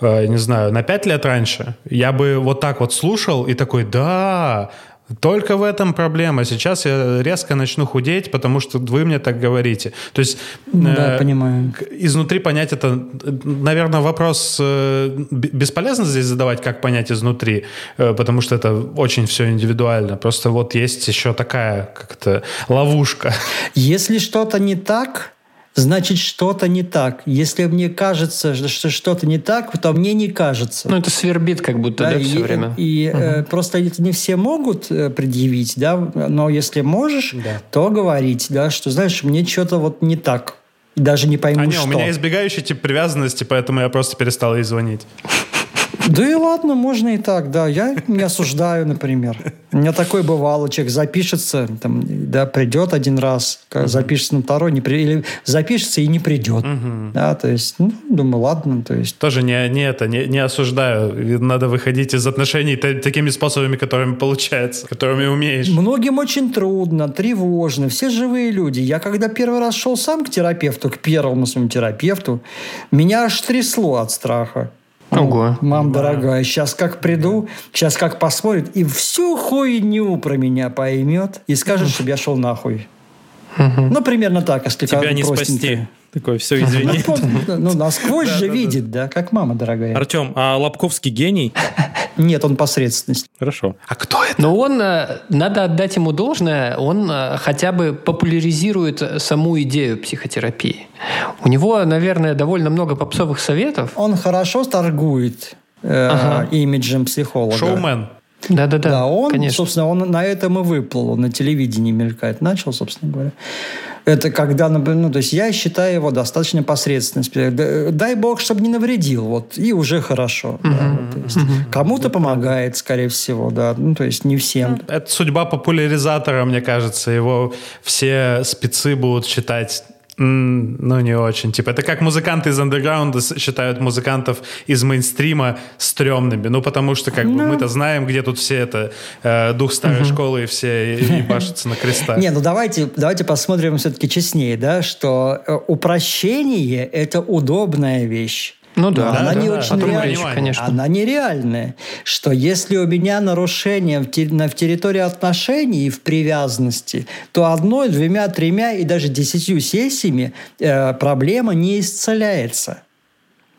э, не знаю, на пять лет раньше, я бы вот так вот слушал и такой, да, Только в этом проблема. Сейчас я резко начну худеть, потому что вы мне так говорите. То есть... Да, э, понимаю. Изнутри понять это... Наверное, вопрос э, бесполезно здесь задавать, как понять изнутри, э, потому что это очень все индивидуально. Просто вот есть еще такая как-то ловушка. Если что-то не так, значит что-то не так. Если мне кажется, что что-то не так, то мне не кажется. Ну, это свербит как будто, да, да все и, время. И угу. э, просто это не все могут э, предъявить, да, но если можешь, да. то говорить, да, что, знаешь, мне что-то вот не так. Даже не пойму, а не, что. у меня избегающий тип привязанности, поэтому я просто перестал ей звонить. Да и ладно, можно и так, да. Я не осуждаю, например. У меня такой бывало, человек запишется, там, да, придет один раз, запишется на второй, не при... или запишется и не придет. Угу. Да, то есть, ну, думаю, ладно, то есть. Тоже не, не это, не, не осуждаю. Надо выходить из отношений такими способами, которыми получается, которыми умеешь. Многим очень трудно, тревожно, все живые люди. Я когда первый раз шел сам к терапевту, к первому своему терапевту, меня аж трясло от страха. Ого. Мам дорогая, сейчас как приду, сейчас как посмотрит, и всю хуйню про меня поймет и скажет, чтобы я шел нахуй. Ну, примерно так, если Тебя не спасти. Такой, все, извини. Ну, ну насквозь же видит, да, как мама дорогая. Артем, а Лобковский гений? Нет, он посредственность. Хорошо. А кто это? Но он, э, надо отдать ему должное, он э, хотя бы популяризирует саму идею психотерапии. У него, наверное, довольно много попсовых советов. Он хорошо торгует э, ага. имиджем психолога. Шоумен. Да-да-да, Да, он, конечно. собственно, он на этом и выплыл, он на телевидении мелькает. Начал, собственно говоря. Это когда, ну, то есть я считаю его достаточно посредственным. Дай бог, чтобы не навредил, вот, и уже хорошо. Uh-huh. Да, вот, то есть, uh-huh. Кому-то помогает, скорее всего, да, ну, то есть не всем. Это судьба популяризатора, мне кажется. Его все спецы будут считать ну, не очень. Типа, это как музыканты из андерграунда считают музыкантов из мейнстрима стрёмными. Ну, потому что, как бы, ну. мы-то знаем, где тут все это э, дух старой школы и все ебашатся на крестах. Не, ну давайте, давайте посмотрим все-таки честнее, да, что э, упрощение — это удобная вещь. Ну да, она да, не да, очень реальная, конечно. Она нереальная. Что если у меня нарушение в, те, в территории отношений и в привязанности, то одной, двумя, тремя и даже десятью сессиями э, проблема не исцеляется.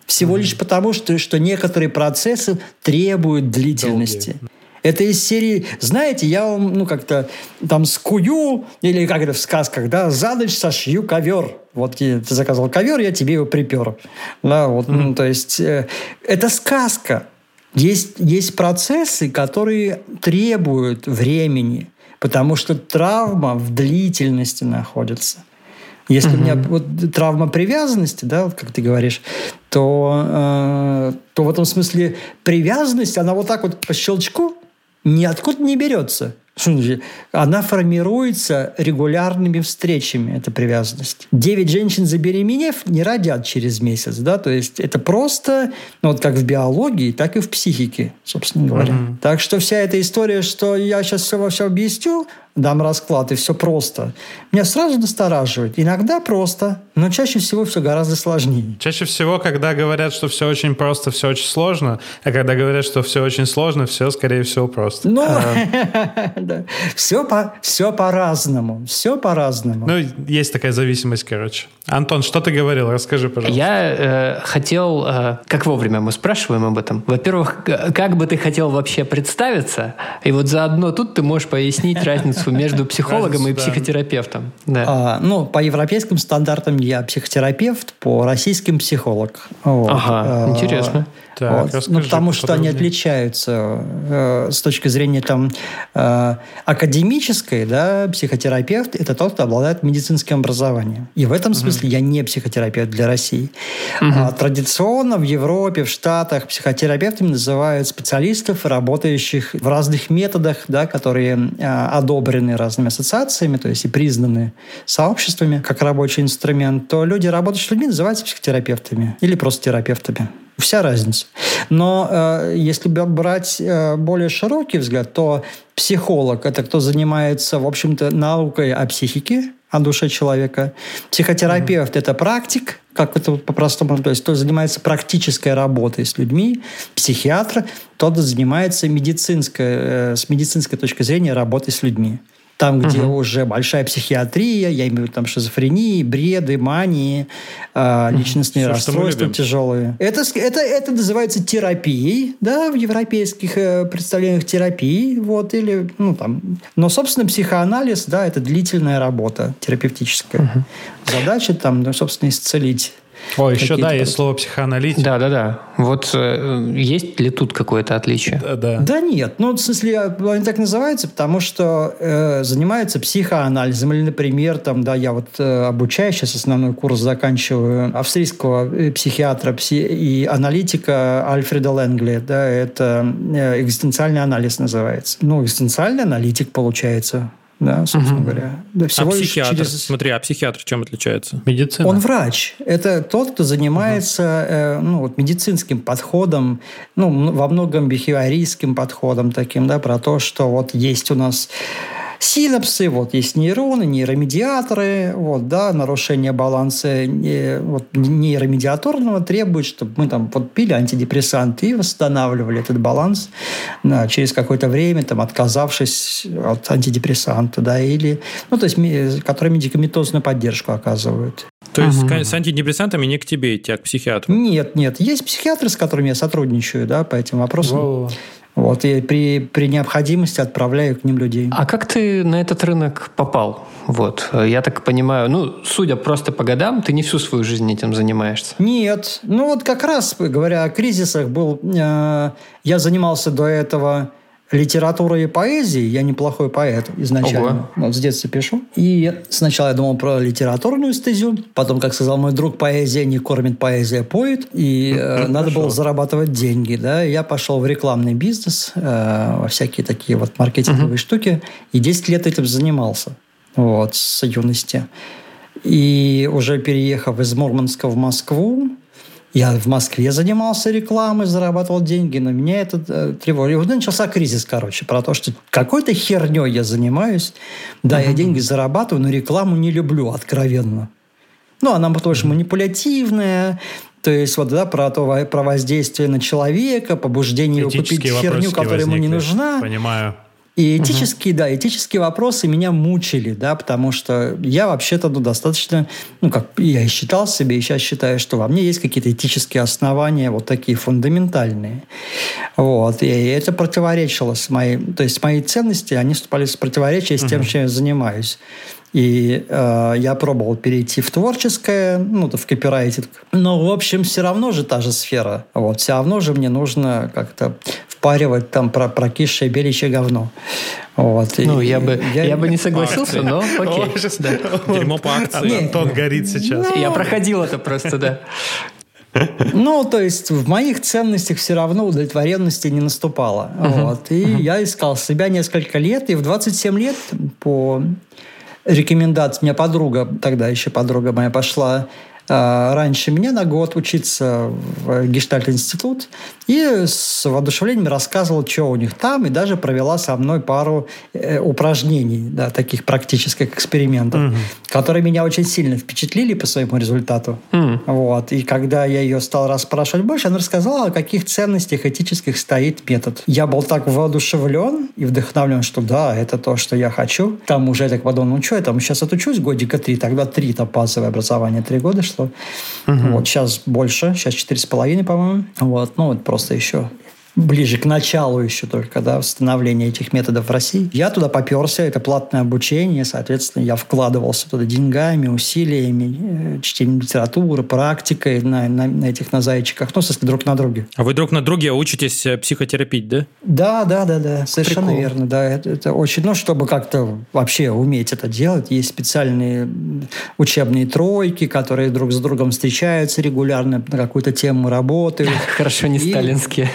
Всего mm-hmm. лишь потому, что, что некоторые процессы требуют длительности. Долгие. Это из серии, знаете, я вам, ну, как-то там скую, или как это в сказках, да, за ночь сошью ковер. Вот ты заказал ковер, я тебе его припер. Да, вот, mm-hmm. ну, то есть э, это сказка. Есть, есть процессы, которые требуют времени, потому что травма в длительности находится. Если mm-hmm. у меня вот травма привязанности, да, вот как ты говоришь, то, э, то в этом смысле привязанность, она вот так вот по щелчку ниоткуда не берется. Она формируется регулярными встречами, эта привязанность. Девять женщин, забеременев, не родят через месяц. Да? То есть это просто, ну, вот как в биологии, так и в психике, собственно говоря. Mm-hmm. Так что вся эта история, что я сейчас все во все объясню, дам расклад, и все просто. Меня сразу настораживает. Иногда просто, но чаще всего все гораздо сложнее. Чаще всего, когда говорят, что все очень просто, все очень сложно, а когда говорят, что все очень сложно, все, скорее всего, просто. Ну, а. все, по, все по-разному. Все по-разному. Ну, есть такая зависимость, короче. Антон, что ты говорил? Расскажи, пожалуйста. Я э, хотел... Э, как вовремя мы спрашиваем об этом? Во-первых, как бы ты хотел вообще представиться? И вот заодно тут ты можешь пояснить разницу разницу между психологом и психотерапевтом. Да. А, ну, по европейским стандартам я психотерапевт, по российским психолог. Вот. Ага, а, интересно. Так, вот. ну, потому что они отличаются э, с точки зрения там, э, академической. Да, психотерапевт – это тот, кто обладает медицинским образованием. И в этом смысле угу. я не психотерапевт для России. Угу. А, традиционно в Европе, в Штатах психотерапевтами называют специалистов, работающих в разных методах, да, которые э, одобрены разными ассоциациями, то есть и признаны сообществами как рабочий инструмент, то люди, работающие с людьми, называются психотерапевтами или просто терапевтами. Вся разница. Но э, если брать э, более широкий взгляд, то психолог – это кто занимается, в общем-то, наукой о психике, о душе человека. Психотерапевт mm-hmm. – это практик, как это по-простому, то есть кто занимается практической работой с людьми. Психиатр – тот занимается медицинской, э, с медицинской точки зрения работой с людьми. Там, где угу. уже большая психиатрия, я имею в виду там шизофрении, бреды, мании, э, личностные Все, расстройства тяжелые. Это, это, это называется терапией, да, в европейских э, представлениях терапии, вот, или, ну, там. Но, собственно, психоанализ, да, это длительная работа терапевтическая. Угу. Задача там, ну, собственно, исцелить о, еще да, есть слово психоаналитик. Да, да, да. Вот э, есть ли тут какое-то отличие? Да, да. да нет. Ну, в смысле, они так называются, потому что э, занимаются психоанализом. Или, например, там, да, я вот э, обучаюсь, сейчас основной курс заканчиваю австрийского э, психиатра пси и аналитика Альфреда Ленгли. Да, это э, экзистенциальный анализ называется. Ну, экзистенциальный аналитик получается да, собственно угу. говоря. Да, всего а психиатр, через... смотри, а психиатр чем отличается? Медицина. Он врач. Это тот, кто занимается угу. э, ну, вот, медицинским подходом, ну, во многом бихевиористским подходом таким, да, про то, что вот есть у нас синапсы, вот есть нейроны, нейромедиаторы, вот, да, нарушение баланса не, вот, нейромедиаторного требует, чтобы мы там вот пили антидепрессанты и восстанавливали этот баланс да, через какое-то время, там, отказавшись от антидепрессанта, да, или, ну, то есть, которые медикаментозную поддержку оказывают. То есть угу. с антидепрессантами не к тебе идти, а к психиатру? Нет, нет. Есть психиатры, с которыми я сотрудничаю, да, по этим вопросам. Во-во. Вот, и при, при необходимости отправляю к ним людей. А как ты на этот рынок попал? Вот, я так понимаю, ну, судя просто по годам, ты не всю свою жизнь этим занимаешься. Нет, ну вот как раз, говоря о кризисах, был, э, я занимался до этого литература и поэзии. Я неплохой поэт изначально. Ого. Вот с детства пишу. И сначала я думал про литературную стезю. Потом, как сказал мой друг, поэзия не кормит, поэзия поет. И э, надо было зарабатывать деньги. Да? Я пошел в рекламный бизнес, э, во всякие такие вот маркетинговые uh-huh. штуки. И 10 лет этим занимался. Вот, с юности. И уже переехав из Мурманска в Москву, я в Москве занимался рекламой, зарабатывал деньги, но меня это э, тревожит. И вот начался кризис, короче, про то, что какой-то херней я занимаюсь. Да, uh-huh. я деньги зарабатываю, но рекламу не люблю, откровенно. Ну, она тоже манипулятивная, то есть вот да, про то про воздействие на человека, побуждение его купить херню, которая ему не нужна. Понимаю. И этические, угу. да, этические вопросы меня мучили, да, потому что я вообще-то ну, достаточно, ну, как я и считал себе, и сейчас считаю, что во мне есть какие-то этические основания, вот такие фундаментальные. Вот, и это противоречило с моей, то есть мои ценности, они вступали в противоречие с тем, угу. чем я занимаюсь. И э, я пробовал перейти в творческое, ну, в копирайтинг. Но, в общем, все равно же та же сфера. Вот, все равно же мне нужно как-то впаривать там про прокисшее беличье говно. Вот. Ну, и, я бы, я, я бы не согласился, но окей. Дерьмо по акции. Антон горит сейчас. Я проходил это просто, да. Ну, то есть в моих ценностях все равно удовлетворенности не наступало. Uh-huh. Вот. И uh-huh. я искал себя несколько лет, и в 27 лет по рекомендации, у меня подруга, тогда еще подруга моя пошла раньше меня на год учиться в Гештальт-институт и с воодушевлением рассказывал, что у них там, и даже провела со мной пару э, упражнений, да, таких практических экспериментов, угу. которые меня очень сильно впечатлили по своему результату. Угу. Вот. И когда я ее стал расспрашивать больше, она рассказала, о каких ценностях этических стоит метод. Я был так воодушевлен и вдохновлен, что да, это то, что я хочу. Там уже я так подумал, ну что я там сейчас отучусь годика три, тогда три, это базовое образование, три года шло. Угу. Вот, сейчас больше, сейчас четыре с половиной, по-моему. Вот, ну, вот просто еще ближе к началу еще только, да, становления этих методов в России. Я туда поперся, это платное обучение, соответственно, я вкладывался туда деньгами, усилиями, э, чтением литературы, практикой на, на, на этих, на зайчиках, ну, в смысле, друг на друге. А вы друг на друге учитесь э, психотерапить, да? Да, да, да, да, совершенно Прикол. верно, да, это, это очень, ну, чтобы как-то вообще уметь это делать, есть специальные учебные тройки, которые друг с другом встречаются регулярно, на какую-то тему работают. Хорошо, не сталинские.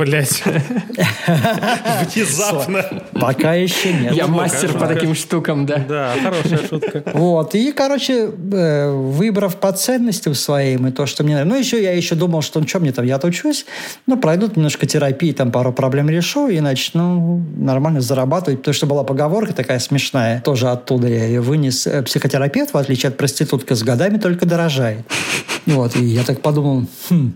Блять. Внезапно. Пока еще нет. Я мастер по таким штукам, да. Да, хорошая шутка. Вот, и, короче, э, выбрав по ценностям своим и то, что мне нравится. Ну, еще я еще думал, что, ну, что мне там, я-то учусь, ну, пройдут немножко терапии, там пару проблем решу и начну нормально зарабатывать, потому что была поговорка такая смешная, тоже оттуда я ее вынес. Э, Психотерапевт, в отличие от проститутки, с годами только дорожает. Вот, и я так подумал, хм,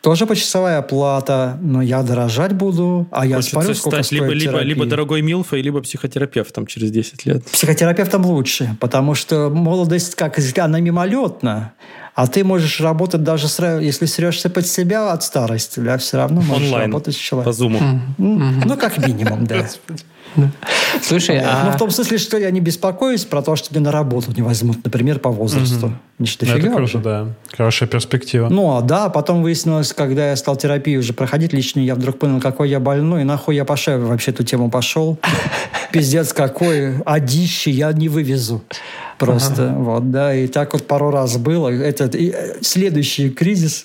тоже почасовая оплата, но я дорожать буду, а я Хочется смотрю, сколько стать стоит либо, либо, либо дорогой Милфой, либо психотерапевтом через 10 лет. Психотерапевтом лучше, потому что молодость, как она мимолетна, а ты можешь работать даже, сра- если срешься под себя от старости, да, все равно можешь Онлайн, работать с по человеком. зуму. М, Ну, как минимум, да. Слушай, Ну, а в том смысле, что я не беспокоюсь про то, что меня на работу не возьмут, например, по возрасту. Не ж Ну, Это круто, да. Хорошая перспектива. Ну, а да, потом выяснилось, когда я стал терапию уже проходить личную, я вдруг понял, какой я больной, и нахуй я пошел, вообще эту тему пошел. Пиздец какой, одище я не вывезу. Просто, вот, да, и так вот пару раз было. Это и, э, следующий кризис.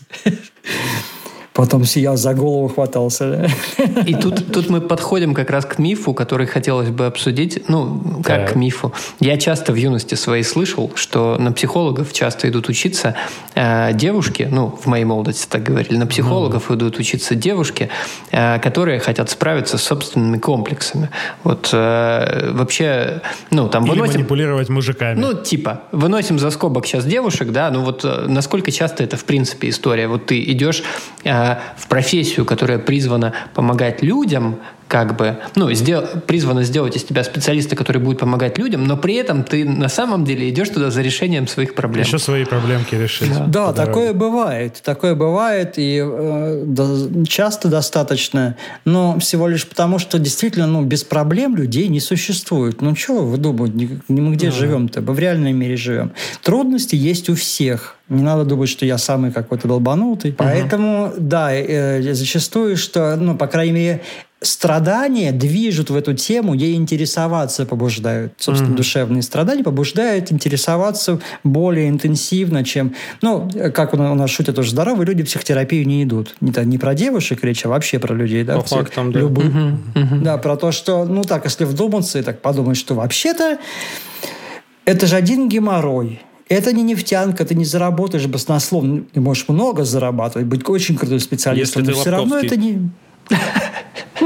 Потом я за голову хватался. да. И тут, тут мы подходим как раз к мифу, который хотелось бы обсудить. Ну, как Так. к мифу. Я часто в юности своей слышал, что на психологов часто идут учиться э, девушки, ну, в моей молодости так говорили, на психологов идут учиться девушки, э, которые хотят справиться с собственными комплексами. Вот э, вообще, ну, там Или выносим... манипулировать мужиками. Ну, типа, выносим за скобок сейчас девушек, да, ну вот э, насколько часто это в принципе история. Вот ты идешь э, в профессию, которая призвана помогать людям, как бы, ну, сдел- призвана сделать из тебя специалиста, который будет помогать людям, но при этом ты на самом деле идешь туда за решением своих проблем. Еще свои проблемки решить. Да, дороге. такое бывает. Такое бывает и э, да- часто достаточно, но всего лишь потому, что действительно ну, без проблем людей не существует. Ну, чего вы думаете, мы где живем-то? Мы в реальном мире живем. Трудности есть у всех. Не надо думать, что я самый какой-то долбанутый. Поэтому, да, э, зачастую, что, ну, по крайней мере, страдания движут в эту тему, ей интересоваться побуждают. Собственно, душевные страдания побуждают интересоваться более интенсивно, чем... Ну, как у нас шутят уже здоровые люди в психотерапию не идут. Не, та- не про девушек речь, а вообще про людей. Да, По всех, фактам, да. любых. Да, про то, что, ну так, если вдуматься и так подумать, что вообще-то это же один геморрой. Это не нефтянка, ты не заработаешь баснословно. Ты можешь много зарабатывать, быть очень крутым специалистом, Если но ты все равно это не...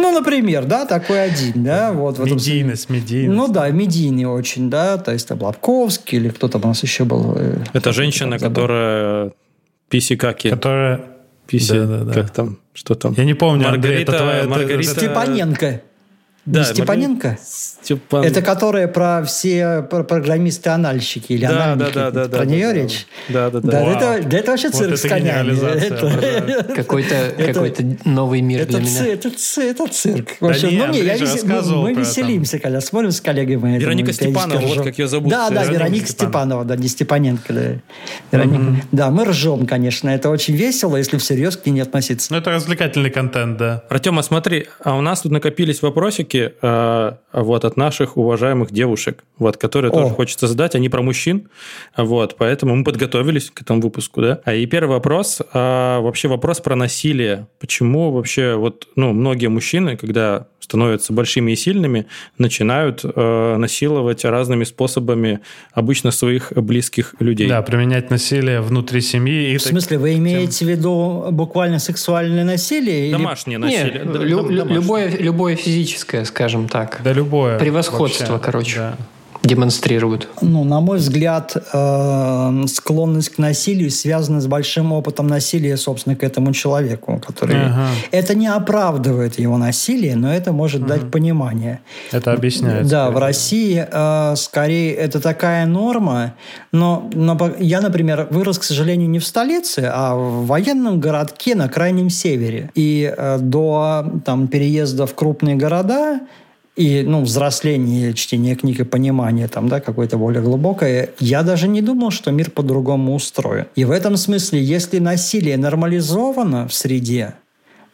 Ну, например, да, такой один, да, вот. в этом смысле. Медийность, медийность. Ну да, медийный очень, да, то есть там Лобковский или кто там у нас еще был. э, Это женщина, которая писи-каки. Которая... Писи, Да-да-да. как там, что там? Я не помню, Андрей, Маргарита, это твоя- Маргарита... Степаненко. Да, Не Степаненко? Степан... Это которая про все про- программисты-анальщики или Да, да, анальники. да, да, Про да, нее да, да. речь? Да, да, да. Да, это, да это вообще Вот цирк это с конями. Какой-то какой-то новый мир Это, для меня. это, это цирк. В общем, не, ну, не, я мы, веселимся, когда смотрим с коллегами. это Вероника Степанова, вот как её зовут. Да, да, Вероника Вероника Степанова. Да, не Степаненко. Да, Вероника. да мы ржем, конечно. Это очень весело, если всерьез к ней не относиться. Ну, это развлекательный контент, да. Артем, а смотри, а у нас тут накопились вопросики э, вот от наших уважаемых девушек, вот, которые О. тоже хочется задать, они про мужчин, вот, поэтому мы подготовились к этому выпуску, да. А И первый вопрос, а, вообще вопрос про насилие. Почему вообще вот, ну, многие мужчины, когда становятся большими и сильными, начинают э, насиловать разными способами обычно своих близких людей? Да, применять насилие внутри семьи. И В смысле, вы имеете в виду буквально сексуальное насилие? или- Домашнее Не, насилие. да, лю- дом- лю- домашнее. любое, любое физическое, скажем так, Да любое. Превосходство, вообще. короче. Да. Демонстрируют. Ну, на мой взгляд, э, склонность к насилию связана с большим опытом насилия, собственно, к этому человеку, который... Ага. Это не оправдывает его насилие, но это может дать понимание. Это объясняет. Да, в. России э, скорее это такая норма, но, я, например, вырос, к сожалению, не в столице, а в военном городке на крайнем севере. И э, до там, переезда в крупные города и ну, взросление, чтение книг и понимание там, да, какое-то более глубокое, я даже не думал, что мир по-другому устроен. И в этом смысле, если насилие нормализовано в среде,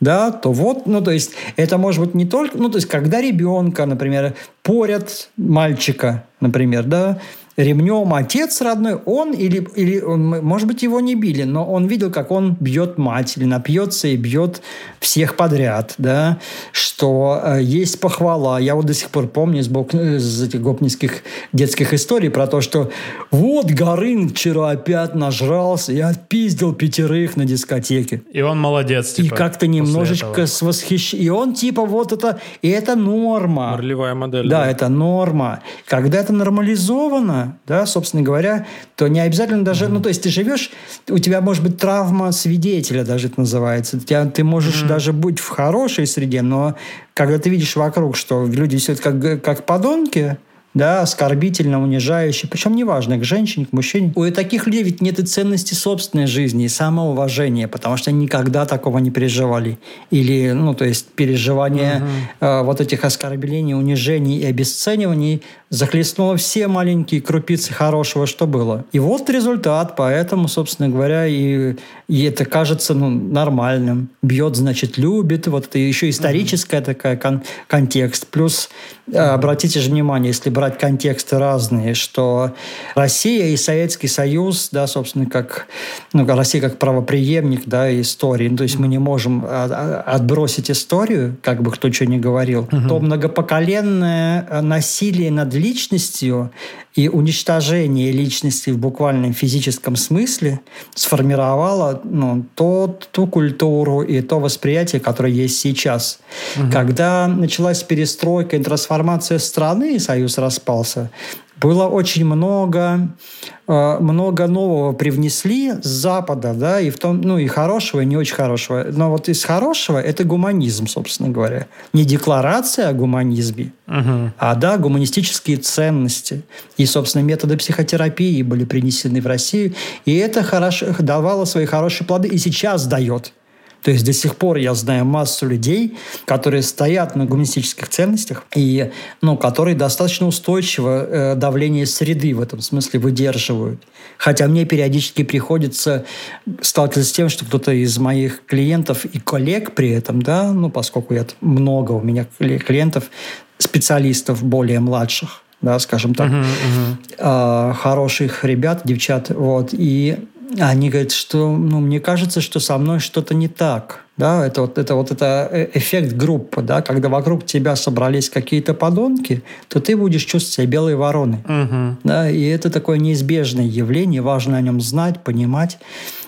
да, то вот, ну, то есть, это может быть не только, ну, то есть, когда ребенка, например, порят мальчика, например, да, ремнем отец родной, он или, или он, может быть, его не били, но он видел, как он бьет мать, или напьется и бьет всех подряд, да, что э, есть похвала. Я вот до сих пор помню из, бок, из этих гопницких детских историй про то, что вот Горын вчера опять нажрался и отпиздил пятерых на дискотеке. И он молодец, типа, И как-то немножечко с восхищением. И он типа вот это, и это норма. Ролевая модель. Да, да, это норма. Когда это нормализовано, да, собственно говоря, то не обязательно даже, mm-hmm. ну, то есть ты живешь, у тебя может быть травма свидетеля даже это называется. Тебя, ты можешь mm-hmm. даже быть в хорошей среде, но когда ты видишь вокруг, что люди все как, как подонки, да, оскорбительно, унижающе, причем неважно, к женщине, к мужчине. У таких людей ведь нет и ценности собственной жизни, и самоуважения, потому что они никогда такого не переживали. Или, ну, то есть переживание угу. э, вот этих оскорблений, унижений и обесцениваний захлестнуло все маленькие крупицы хорошего, что было. И вот результат, поэтому, собственно говоря, и, и это кажется ну, нормальным. Бьет, значит, любит. Вот это еще историческая угу. такая кон- контекст. Плюс, э, обратите же внимание, если брать контексты разные, что Россия и Советский Союз, да, собственно, как ну, Россия как правоприемник да, истории, ну, то есть мы не можем а, а, отбросить историю, как бы кто что ни говорил, угу. то многопоколенное насилие над личностью и уничтожение личности в буквальном физическом смысле сформировало ну, то, ту культуру и то восприятие, которое есть сейчас. Угу. Когда началась перестройка и трансформация страны, и Союз распался, было очень много, э, много нового привнесли с Запада, да, и в том, ну и хорошего, и не очень хорошего. Но вот из хорошего это гуманизм, собственно говоря. Не декларация о гуманизме, угу. а да, гуманистические ценности. И, собственно, методы психотерапии были принесены в Россию. И это хорошо, давало свои хорошие плоды, и сейчас дает. То есть до сих пор я знаю массу людей, которые стоят на гуманистических ценностях и ну, которые достаточно устойчиво э, давление среды в этом смысле выдерживают. Хотя мне периодически приходится сталкиваться с тем, что кто-то из моих клиентов и коллег при этом, да, ну, поскольку я много у меня клиентов, специалистов более младших, да, скажем так, uh-huh, uh-huh. Э, хороших ребят, девчат, вот, и они говорят, что, ну, мне кажется, что со мной что-то не так. Да, это вот это вот это э, эффект группы, да, когда вокруг тебя собрались какие-то подонки, то ты будешь чувствовать себя белой вороной. Угу. Да, и это такое неизбежное явление, важно о нем знать, понимать.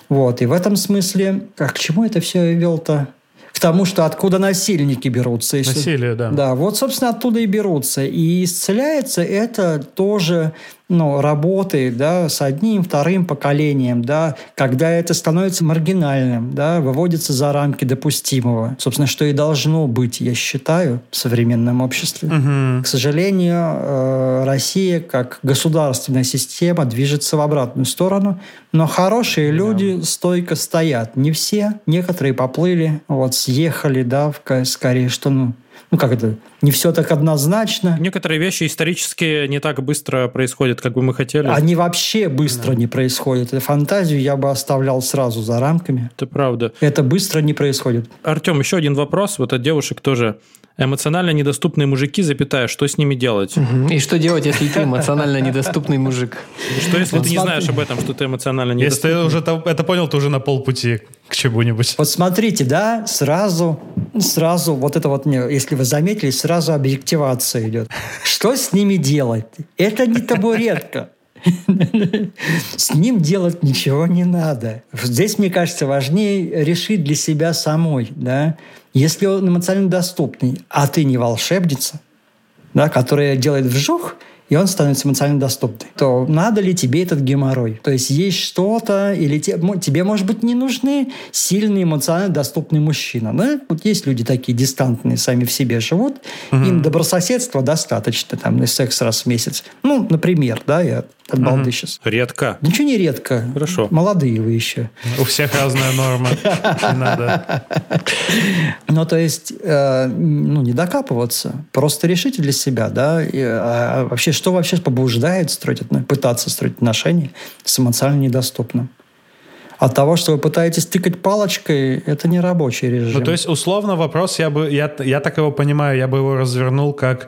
Вот. И в этом смысле, а к чему это все вел-то? к тому, что откуда насильники берутся. Если... Насилие, да. Да, вот, собственно, оттуда и берутся. И исцеляется это тоже ну, работы да, с одним, вторым поколением, да, когда это становится маргинальным, да, выводится за рамки допустимого. Собственно, что и должно быть, я считаю, в современном обществе. Угу. К сожалению, э, Россия как государственная система движется в обратную сторону, но хорошие да. люди стойко стоят. Не все, некоторые поплыли, вот, съехали, да, в, скорее, что, ну, ну как это, не все так однозначно. Некоторые вещи исторически не так быстро происходят, как бы мы хотели. Они вообще быстро да. не происходят. И фантазию я бы оставлял сразу за рамками. Это правда. Это быстро не происходит. Артем, еще один вопрос. Вот от девушек тоже. Эмоционально недоступные мужики, запятая, что с ними делать? И что делать, если ты эмоционально недоступный мужик? Что если ты не знаешь об этом, что ты эмоционально недоступный? Если ты уже это понял, ты уже на полпути к чему-нибудь. Вот смотрите, да, сразу, сразу вот это вот, если вы заметили, сразу объективация идет. Что с ними делать? Это не табуретка. С ним делать ничего не надо. Здесь, мне кажется, важнее решить для себя самой, да, если он эмоционально доступный, а ты не волшебница, да, которая делает вжух – и он становится эмоционально доступным, то надо ли тебе этот геморрой? То есть есть что-то, или те, тебе, может быть, не нужны сильный эмоционально доступный мужчина. Да? Вот есть люди такие дистантные, сами в себе живут, угу. им добрососедства достаточно, там, секс раз в месяц. Ну, например, да, я от балды сейчас. Редко. Ничего не редко. Хорошо. Молодые вы еще. У всех разная норма. надо. Ну, то есть, э, ну, не докапываться. Просто решите для себя, да, а, вообще что вообще побуждает строить, пытаться строить отношения с эмоционально недоступным? От того, что вы пытаетесь тыкать палочкой, это не рабочий режим. Ну, то есть, условно, вопрос, я бы, я, я так его понимаю, я бы его развернул как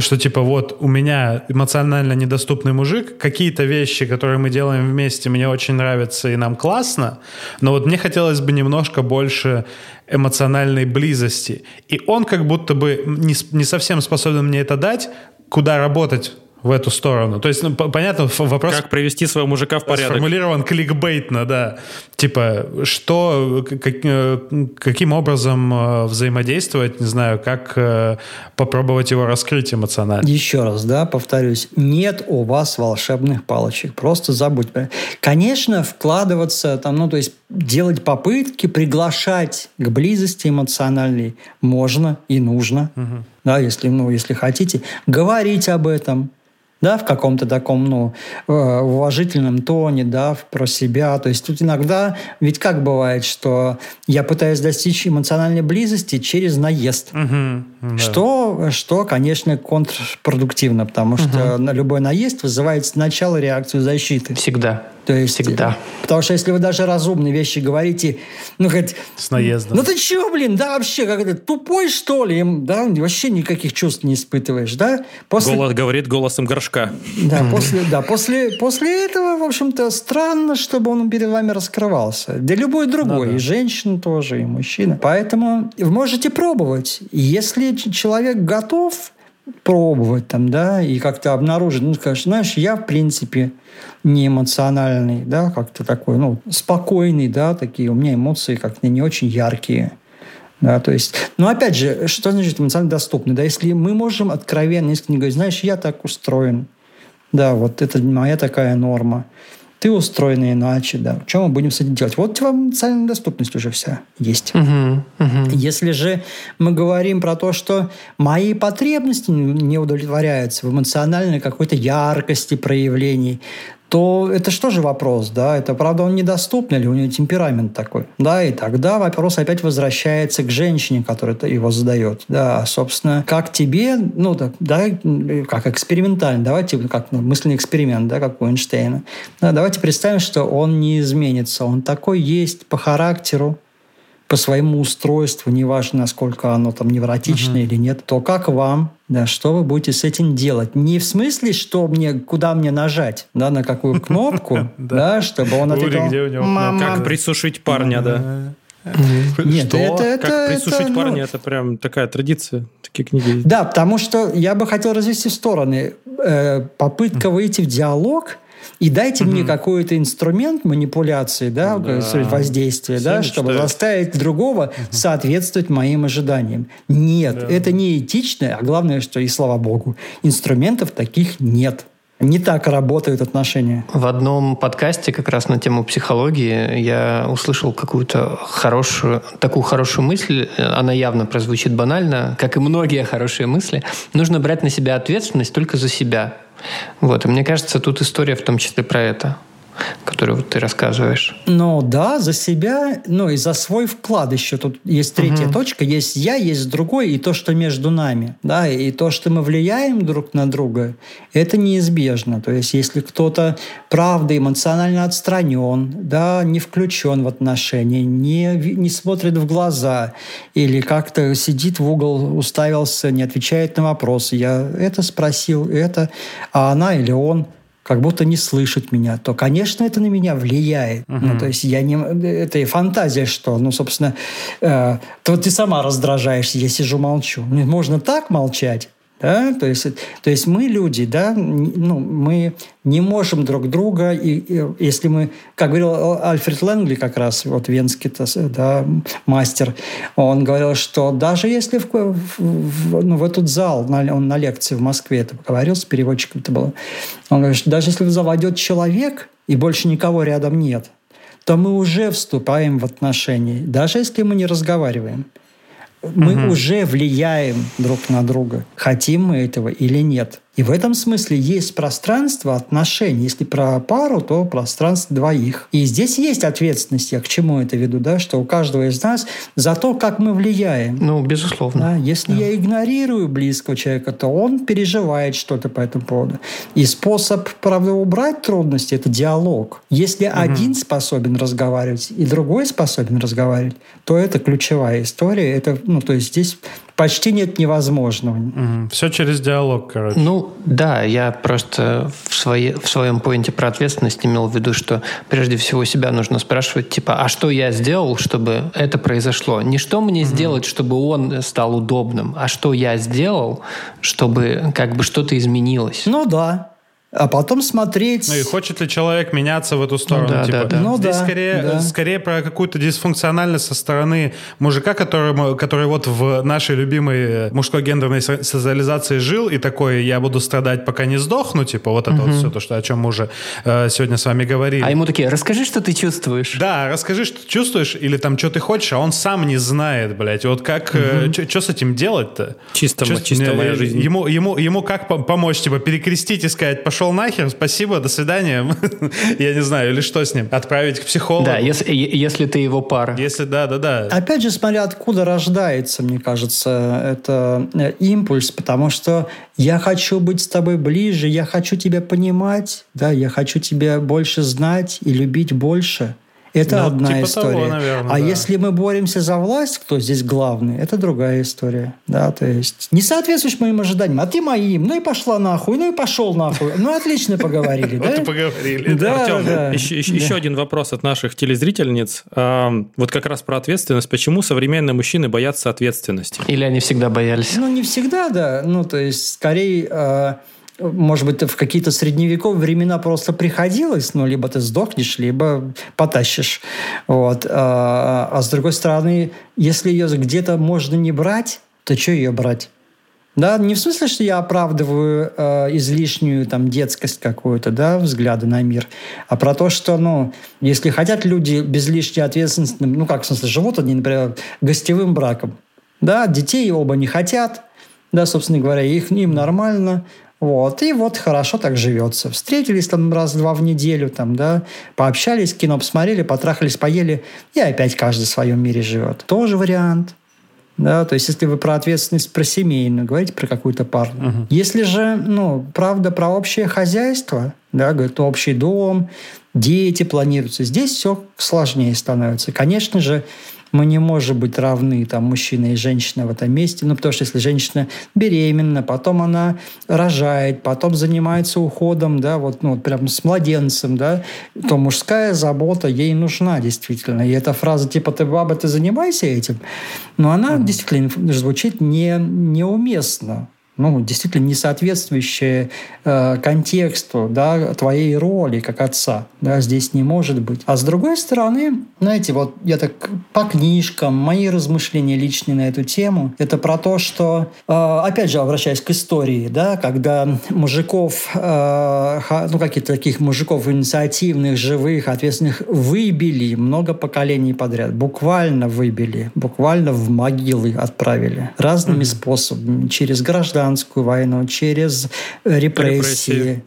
что типа вот у меня эмоционально недоступный мужик, какие-то вещи, которые мы делаем вместе, мне очень нравятся и нам классно, но вот мне хотелось бы немножко больше эмоциональной близости. И он как будто бы не, не совсем способен мне это дать, куда работать в эту сторону. То есть, ну, понятно, вопрос... Как привести своего мужика в порядок. Сформулирован кликбейтно, да. Типа, что, как, э, каким образом э, взаимодействовать, не знаю, как э, попробовать его раскрыть эмоционально. Еще раз, да, повторюсь, нет у вас волшебных палочек, просто забудь. Конечно, вкладываться там, ну, то есть делать попытки, приглашать к близости эмоциональной можно и нужно, угу. Да, если, ну, если хотите, говорить об этом, да, в каком-то таком, ну, э, уважительном тоне, да, про себя. То есть тут иногда, ведь как бывает, что я пытаюсь достичь эмоциональной близости через наезд, угу, да. что, что, конечно, контрпродуктивно, потому угу. что любой наезд вызывает сначала реакцию защиты. Всегда. То есть, Всегда. Потому что если вы даже разумные вещи говорите, ну, говорит, с наездом. Ну, ты чего, блин, да, вообще, как это, тупой, что ли? Да, вообще никаких чувств не испытываешь, да? После... Голос говорит голосом горшка. Да, после, да, после, после этого, в общем-то, странно, чтобы он перед вами раскрывался. Да любой другой, ну, да. и женщина тоже, и мужчина. Поэтому можете пробовать. Если человек готов пробовать там, да, и как-то обнаружить, ну, скажешь, знаешь, я, в принципе, не эмоциональный, да, как-то такой, ну, спокойный, да, такие у меня эмоции как-то не очень яркие. Да, то есть, но опять же, что значит эмоционально доступный? Да, если мы можем откровенно искренне говорить, знаешь, я так устроен, да, вот это моя такая норма ты устроена иначе, да. Что мы будем с этим делать? Вот вам социальная доступность уже вся есть. Угу, угу. Если же мы говорим про то, что мои потребности не удовлетворяются в эмоциональной какой-то яркости проявлений, то это что же вопрос, да? Это, правда, он недоступный или у него темперамент такой? Да, и тогда вопрос опять возвращается к женщине, которая его задает. Да, собственно, как тебе, ну, да, да как экспериментально, давайте, как ну, мысленный эксперимент, да, как у Эйнштейна. Да, давайте представим, что он не изменится, он такой есть по характеру, по своему устройству, неважно, насколько оно там невротичное uh-huh. или нет, то как вам, да, что вы будете с этим делать? Не в смысле, что мне, куда мне нажать, да, на какую кнопку, да, чтобы он ответил. Как присушить парня, да. Нет, что? это, это, как присушить это, парня, ну, это прям такая традиция, такие книги есть. Да, потому что я бы хотел развести в стороны. Э, попытка выйти в диалог – и дайте угу. мне какой-то инструмент манипуляции, да, да. воздействия, да, чтобы читают. заставить другого угу. соответствовать моим ожиданиям. Нет, да. это не этично, а главное, что и слава богу, инструментов таких нет. Не так работают отношения. В одном подкасте как раз на тему психологии я услышал какую-то хорошую, такую хорошую мысль. Она явно прозвучит банально, как и многие хорошие мысли. Нужно брать на себя ответственность только за себя. Вот, и мне кажется, тут история в том числе про это которую вот ты рассказываешь. Ну да, за себя, ну и за свой вклад еще. Тут есть третья угу. точка, есть я, есть другой, и то, что между нами. Да, и то, что мы влияем друг на друга, это неизбежно. То есть если кто-то правда эмоционально отстранен, да, не включен в отношения, не, не смотрит в глаза или как-то сидит в угол, уставился, не отвечает на вопросы, я это спросил, это, а она или он – как будто не слышит меня, то, конечно, это на меня влияет. Uh-huh. Ну, то есть я не... Это и фантазия, что, ну, собственно, э, то ты сама раздражаешься, я сижу молчу. Можно так молчать, да? То, есть, то есть мы люди, да, ну, мы не можем друг друга, и, и если мы, как говорил Альфред Лэнгли как раз, вот венский да, мастер, он говорил, что даже если в, в, в, ну, в этот зал, на, он на лекции в Москве это говорил, с переводчиком это было, он говорит, что даже если в зал войдет человек, и больше никого рядом нет, то мы уже вступаем в отношения, даже если мы не разговариваем мы угу. уже влияем друг на друга, хотим мы этого или нет. И в этом смысле есть пространство отношений. Если про пару, то пространство двоих. И здесь есть ответственность, я к чему это веду, да, что у каждого из нас за то, как мы влияем. Ну, безусловно. Да, если да. я игнорирую близкого человека, то он переживает что-то по этому поводу. И способ, правда, убрать трудности – это диалог. Если угу. один способен разговаривать и другой способен разговаривать, то это ключевая история. Это, ну, то есть здесь почти нет невозможного. Угу. Все через диалог, короче. Ну, да, я просто в, своей, в своем поинте про ответственность имел в виду, что прежде всего себя нужно спрашивать, типа, а что я сделал, чтобы это произошло? Не что мне угу. сделать, чтобы он стал удобным, а что я сделал, чтобы как бы что-то изменилось. Ну да, а потом смотреть... Ну и хочет ли человек меняться в эту сторону? Ну, да, типа, да, да. Ну, Здесь да, скорее, да. скорее про какую-то дисфункциональность со стороны мужика, который, который вот в нашей любимой мужской гендерной со- социализации жил, и такой, я буду страдать, пока не сдохну, типа вот это вот все, то, что, о чем мы уже э, сегодня с вами говорили. А ему такие, расскажи, что ты чувствуешь. Да, расскажи, что ты чувствуешь, или там, что ты хочешь, а он сам не знает, блядь. Вот как, что с этим делать-то? Чисто, Чё- чисто моя э, жизнь. Ему, ему, ему как по- помочь? Типа перекрестить и сказать, пошел нахер, спасибо, до свидания. Я не знаю, или что с ним? Отправить к психологу? Да, если, если ты его пара. Если да, да, да. Опять же, смотря откуда рождается, мне кажется, это э, импульс, потому что я хочу быть с тобой ближе, я хочу тебя понимать, да, я хочу тебя больше знать и любить больше. Это Ну, одна типа история. того, наверное, а да. если мы боремся за власть, кто здесь главный, это другая история. Да, то есть не соответствуешь моим ожиданиям, а ты моим. Ну и пошла нахуй, ну и пошел нахуй. Ну отлично поговорили, Вот и да? поговорили. Да, Артем, да. еще, один вопрос от наших телезрительниц. А, вот как раз про ответственность. Почему современные мужчины боятся ответственности? Или они всегда боялись. Ну, не всегда, да. Ну, то есть, скорее, э, может быть, в какие-то средневековые времена просто приходилось, ну, либо ты сдохнешь, либо потащишь. Вот. А, а с другой стороны, если ее где-то можно не брать, то что ее брать? Да, не в смысле, что я оправдываю э, излишнюю там детскость какую-то, да, взгляды на мир, а про то, что, ну, если хотят люди без лишней ответственности, ну, как в смысле, живут они, например, гостевым браком, да, детей оба не хотят, да, собственно говоря, их, им нормально, вот, и вот хорошо так живется. Встретились там раз-два в неделю, там, да, пообщались, кино посмотрели, потрахались, поели, и опять каждый в своем мире живет. Тоже вариант. Да, то есть, если вы про ответственность про семейную, говорите про какую-то пару. Если же, ну, правда, про общее хозяйство, да, говорит, общий дом, дети планируются, здесь все сложнее становится. Конечно же, мы не можем быть равны, там, мужчина и женщина в этом месте, ну, потому что если женщина беременна, потом она рожает, потом занимается уходом, да, вот, ну, вот прям с младенцем, да, то мужская забота ей нужна действительно. И эта фраза типа «ты баба, ты занимайся этим», но она действительно звучит не, неуместно ну, действительно не соответствующее э, контексту да, твоей роли как отца. Да, здесь не может быть. А с другой стороны, знаете, вот я так по книжкам, мои размышления личные на эту тему, это про то, что, э, опять же, обращаясь к истории, да, когда мужиков, э, ну, каких-то таких мужиков инициативных, живых, ответственных, выбили много поколений подряд. Буквально выбили, буквально в могилы отправили. Разными способами. Через гражданскую войну, через репрессии. Репрессии.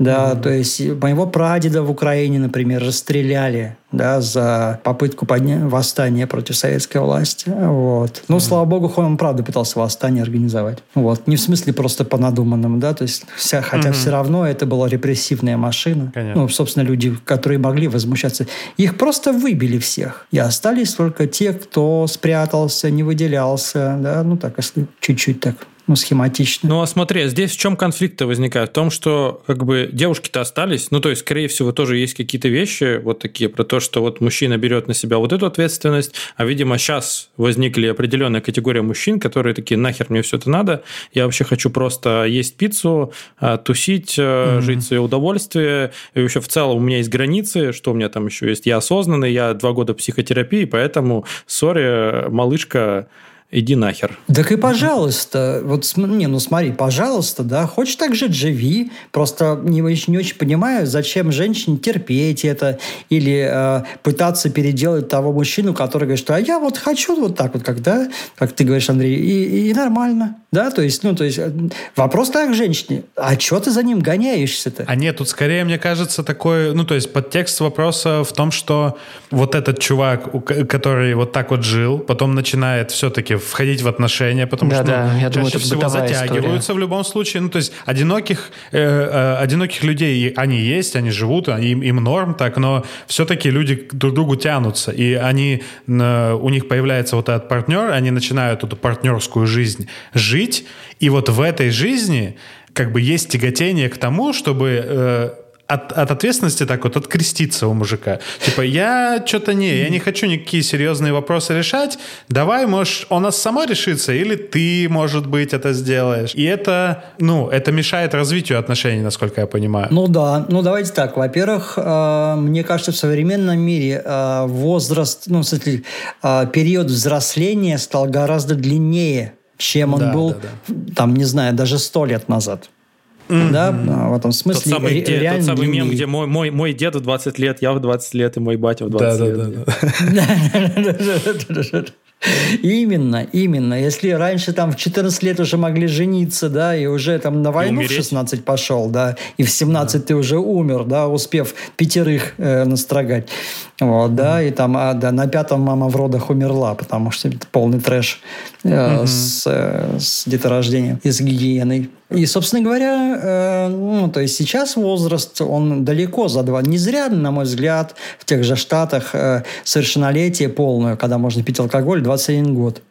Да, то есть моего прадеда в Украине, например, расстреляли да, за попытку подня... восстания против советской власти. Вот. Ну, слава богу, он правда пытался восстание организовать. Вот. Не в смысле просто по надуманному, да, то есть вся, хотя все равно это была репрессивная машина. Конечно. Ну, собственно, люди, которые могли возмущаться. Их просто выбили всех. И остались только те, кто спрятался, не выделялся, да, ну, так, если чуть-чуть так, ну, схематично. Ну, а смотри, здесь в чем конфликты возникают? В том, что как бы девушки-то остались, ну, то есть, скорее всего, тоже есть какие-то вещи вот такие про то, что вот мужчина берет на себя вот эту ответственность, а, видимо, сейчас возникли определенная категория мужчин, которые такие, нахер мне все это надо, я вообще хочу просто есть пиццу, а, тусить, mm жить в свое удовольствие, и вообще в целом у меня есть границы, что у меня там еще есть, я осознанный, я два года психотерапии, поэтому, сори, малышка, иди нахер. Так и пожалуйста, вот не, ну смотри, пожалуйста, да, хочешь так жить, живи. Просто не, очень- не очень понимаю, зачем женщине терпеть это или э, пытаться переделать того мужчину, который говорит, что а я вот хочу вот так вот, когда, как ты говоришь, Андрей, и, и нормально, да, то есть, ну, то есть э, вопрос так к женщине, а что ты за ним гоняешься-то? А нет, тут скорее, мне кажется, такой, ну, то есть подтекст вопроса в том, что вот этот чувак, который вот так вот жил, потом начинает все-таки входить в отношения, потому Да, что ну, да, я чаще думаю, это всего затягиваются история. в любом случае. Ну, то есть одиноких, э, э, одиноких людей, они есть, они живут, они, им, им норм так, но все-таки люди друг к другу тянутся, и они, э, у них появляется вот этот партнер, они начинают эту партнерскую жизнь жить, и вот в этой жизни как бы есть тяготение к тому, чтобы э, от, от ответственности так вот откреститься у мужика. Типа, я что-то не, я не хочу никакие серьезные вопросы решать. Давай, может, он нас сама решится, или ты, может быть, это сделаешь. И это, ну, это мешает развитию отношений, насколько я понимаю. Ну да, ну давайте так. Во-первых, э, мне кажется, в современном мире э, возраст, ну, смысле, э, период взросления стал гораздо длиннее, чем он Да, был, да, там, не знаю, даже сто лет назад. Да, а, в этом Тот смысле самый, ре- где- тот самый мем, где мой, мой, мой дед в 20 лет, я в 20 лет, и мой батя в 20 да, лет. да, да. Именно, именно. Если раньше там в 14 лет уже могли жениться, да, и уже там на войну в умереть. 16 пошел, да, и в 17 ты уже умер, да, успев пятерых э, настрогать. Вот, да, и там а, да, на пятом мама в родах умерла, потому что это полный трэш э, с, э, с деторождением и с гигиеной. И, собственно говоря, э, ну, то есть сейчас возраст, он далеко за два. Не зря, на мой взгляд, в тех же Штатах э, совершеннолетие полное, когда можно пить алкоголь, 21 год.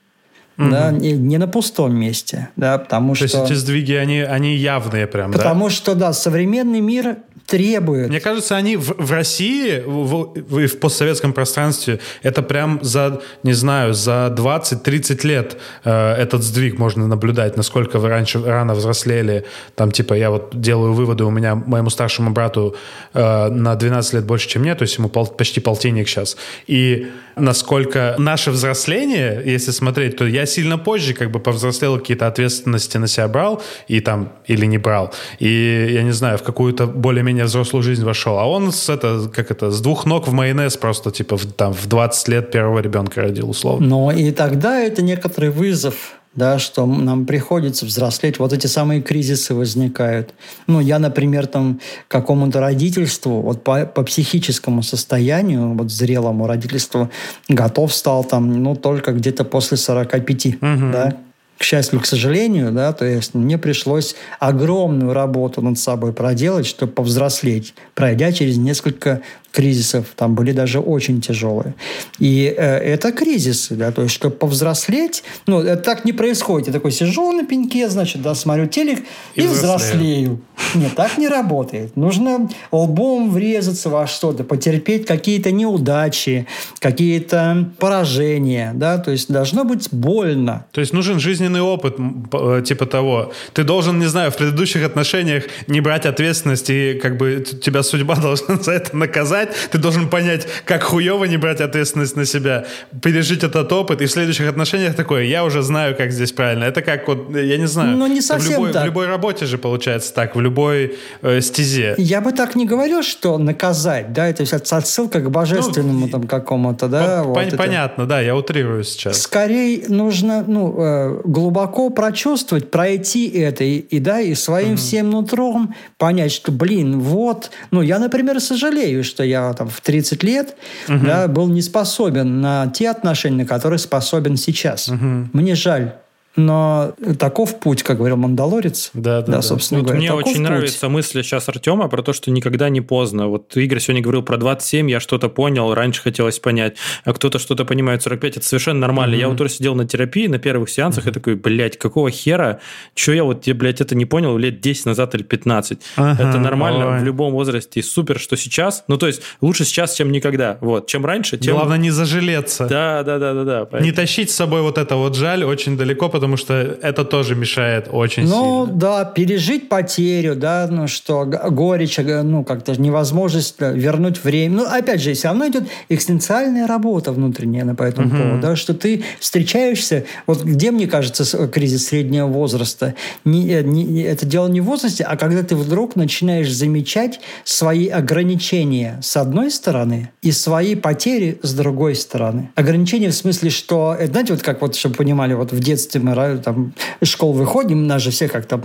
Да, не, не на пустом месте, да, потому То есть что... эти сдвиги, они, они явные прям, да? Потому что, да, современный мир требует... Мне кажется, они в, в России, в, в- в постсоветском пространстве, это прям за, не знаю, за 20-30 лет э, этот сдвиг можно наблюдать, насколько вы раньше рано взрослели. Там, типа, я вот делаю выводы, у меня, моему старшему брату э, на 12 лет больше, чем мне, то есть ему пол- почти полтинник сейчас. И насколько наше взросление, если смотреть, то я сильно позже как бы повзрослел, какие-то ответственности на себя брал, и там, или не брал. И, я не знаю, в какую-то более-менее взрослую жизнь вошел. А он с, это, как это, с двух ног в майонез просто, типа, в, там, в 20 лет первого ребенка родил, условно. Но и тогда это некоторый вызов, да, что нам приходится взрослеть. Вот эти самые кризисы возникают. Ну, я, например, там какому-то родительству, вот по, по психическому состоянию, вот зрелому родительству, готов стал там, ну, только где-то после 45, да, к счастью, к сожалению, да, то есть мне пришлось огромную работу над собой проделать, чтобы повзрослеть, пройдя через несколько кризисов, там были даже очень тяжелые. И э, это кризисы, да, то есть, чтобы повзрослеть, ну, это так не происходит. Я такой сижу на пеньке, значит, да, смотрю телек и, И взрослею. Нет, так не работает. Нужно лбом врезаться во что-то, потерпеть какие-то неудачи, какие-то поражения, да, то есть должно быть больно. То есть нужен жизненный опыт, м, п- э, типа того. Ты должен, не знаю, в предыдущих отношениях не брать ответственность, и как бы тебя судьба должна за это наказать. Ты должен понять, как хуево не брать ответственность на себя, пережить этот опыт, и в следующих отношениях такое, я уже знаю, как здесь правильно. Это как вот, я не знаю. Ну, не в совсем любой, так. В любой работе же получается так, в любой э, стезе. Я бы так не говорил, что наказать, да, это отсылка к божественному там какому-то, да. Пон- вот пон- это. Понятно, да, я утрирую сейчас. Скорее нужно ну, э, глубоко прочувствовать, пройти это и, и, да, и своим всем нутром понять, что, блин, вот, ну, я, например, сожалею, что я там в 30 лет да, был не способен на те отношения, на которые способен сейчас. Мне жаль. Но таков путь, как говорил Мандалорец. Да, да, да. собственно Вот говоря. мне таков очень путь. нравится мысль сейчас Артема про то, что никогда не поздно. Вот Игорь сегодня говорил про 27, я что-то понял, раньше хотелось понять, а кто-то что-то понимает 45, это совершенно нормально. Я вот тоже сидел на терапии на первых сеансах и такой, блядь, какого хера? Че я вот, блядь, это не понял лет 10 назад или 15? Ага, это нормально ой. в любом возрасте. И супер, что сейчас. Ну, то есть, лучше сейчас, чем никогда. Вот. Чем раньше, тем... Главное не зажалеться. Да, да, да, да, да. Не тащить с собой вот это вот жаль очень далеко, потому что это тоже мешает очень Ну, сильно. да, пережить потерю, да, ну что, горечь, г- ну, как-то невозможность да, вернуть время. Ну, опять же, все равно идет экзистенциальная работа внутренняя на по этому поводу, да, что ты встречаешься, вот где, мне кажется, с- кризис среднего возраста, не, э, не- это дело не в возрасте, а когда ты вдруг начинаешь замечать свои ограничения с одной стороны и свои потери с другой стороны. Ограничения в смысле, что, э, знаете, вот как вот, чтобы понимали, вот в детстве мы там из школ выходим, нас же всех как-то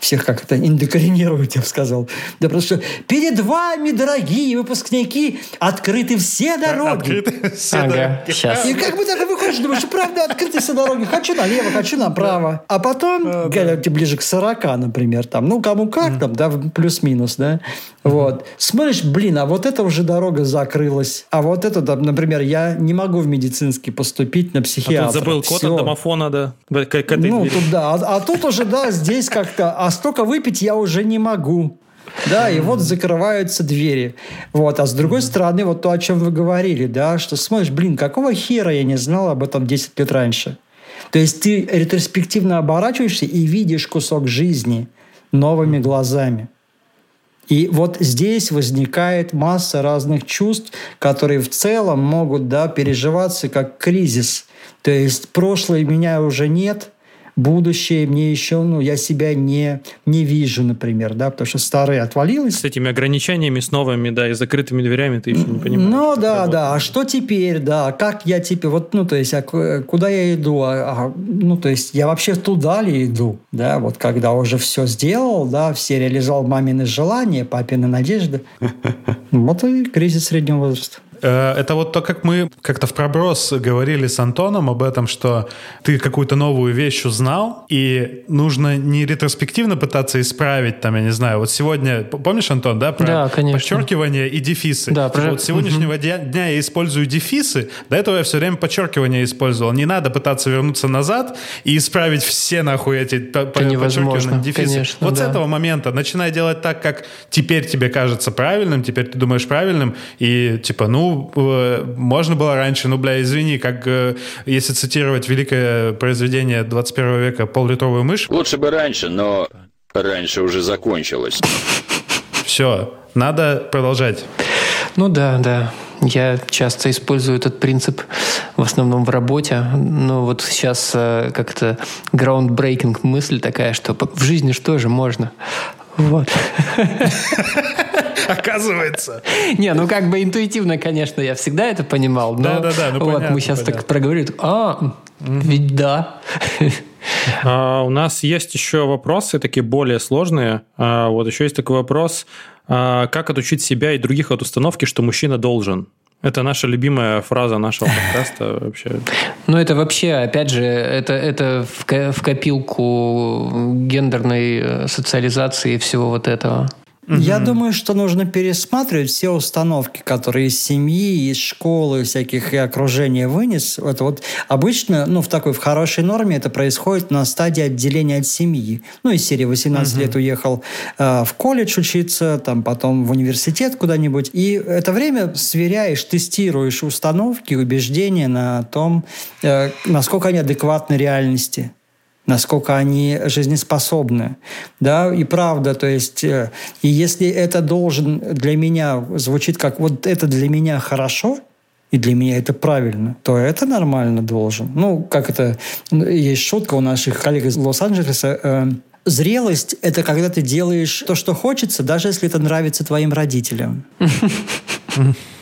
всех как-то индокринируют, я бы сказал. Да просто перед вами, дорогие выпускники, открыты все дороги. Открыты все ага, дороги. Сейчас. И как бы так выходишь, думаешь, правда, открыты все дороги. Хочу налево, хочу направо. А потом, да, да. ближе к 40, например, там, ну, кому как там, да, плюс-минус, да. Вот. Смотришь, блин, а вот эта уже дорога закрылась. А вот это, например, я не могу в медицинский поступить на психиатра. А тут забыл код от домофона, да? К, к этой ну, двери. тут да. А, а тут уже, да, здесь как-то... А столько выпить я уже не могу. Да, и вот закрываются двери. Вот. А с другой стороны, вот то, о чем вы говорили, да, что смотришь, блин, какого хера я не знал об этом 10 лет раньше? То есть ты ретроспективно оборачиваешься и видишь кусок жизни новыми глазами. И вот здесь возникает масса разных чувств, которые в целом могут да, переживаться как кризис. То есть прошлое меня уже нет – будущее мне еще, ну, я себя не, не вижу, например, да, потому что старое отвалилось. С этими ограничениями, с новыми, да, и закрытыми дверями ты еще не понимаешь. Ну, да, да, а что теперь, да, как я теперь, вот, ну, то есть, а куда я иду, а, а, ну, то есть, я вообще туда ли иду, да, вот когда уже все сделал, да, все реализовал мамины желания, папины надежды, вот и кризис среднего возраста. Э, это вот то, как мы как-то в проброс говорили с Антоном об этом, что ты какую-то новую вещь узнал, и нужно не ретроспективно пытаться исправить, там, я не знаю, вот сегодня, помнишь, Антон, да, про да, конечно. подчеркивание и дефисы? Да, про... Вот с сегодняшнего угу. дня я использую дефисы, до этого я все время подчеркивание использовал. Не надо пытаться вернуться назад и исправить все нахуй эти подчеркивания, дефисы. Конечно, вот да. с этого момента начинай делать так, как теперь тебе кажется правильным, теперь ты думаешь правильным, и типа, ну, э, можно было раньше, ну, бля, извини, как э, если цитировать великое произведение 21 века «Пол-литровую мышь». Лучше бы раньше, но раньше уже закончилось. Все, надо продолжать. Ну да, да. Я часто использую этот принцип в основном в работе. Но вот сейчас э, как-то groundbreaking мысль такая, что в жизни что же можно? Вот. Оказывается. Не, ну как бы интуитивно, конечно, я всегда это понимал. Да, да, да. Вот мы сейчас так проговорили. А, ведь да. А, у нас есть еще вопросы, такие более сложные. А, вот еще есть такой вопрос. А, как отучить себя и других от установки, что мужчина должен? Это наша любимая фраза нашего подкаста вообще. Ну, это вообще, опять же, это, это в, в копилку гендерной э, социализации и всего вот этого. Я думаю, что нужно пересматривать все установки, которые из семьи, из школы, всяких и окружения вынес. Это вот обычно, ну, в такой, в хорошей норме это происходит на стадии отделения от семьи. Ну, из серии 18 угу. лет уехал э, в колледж учиться, там потом в университет куда-нибудь. И это время сверяешь, тестируешь установки, убеждения на том, э, насколько они адекватны реальности насколько они жизнеспособны. Да, и правда, то есть, э, и если это должен для меня, звучит как вот это для меня хорошо, и для меня это правильно, то это нормально должен. Ну, как это, есть шутка у наших коллег из Лос-Анджелеса, э, Зрелость – это когда ты делаешь то, что хочется, даже если это нравится твоим родителям.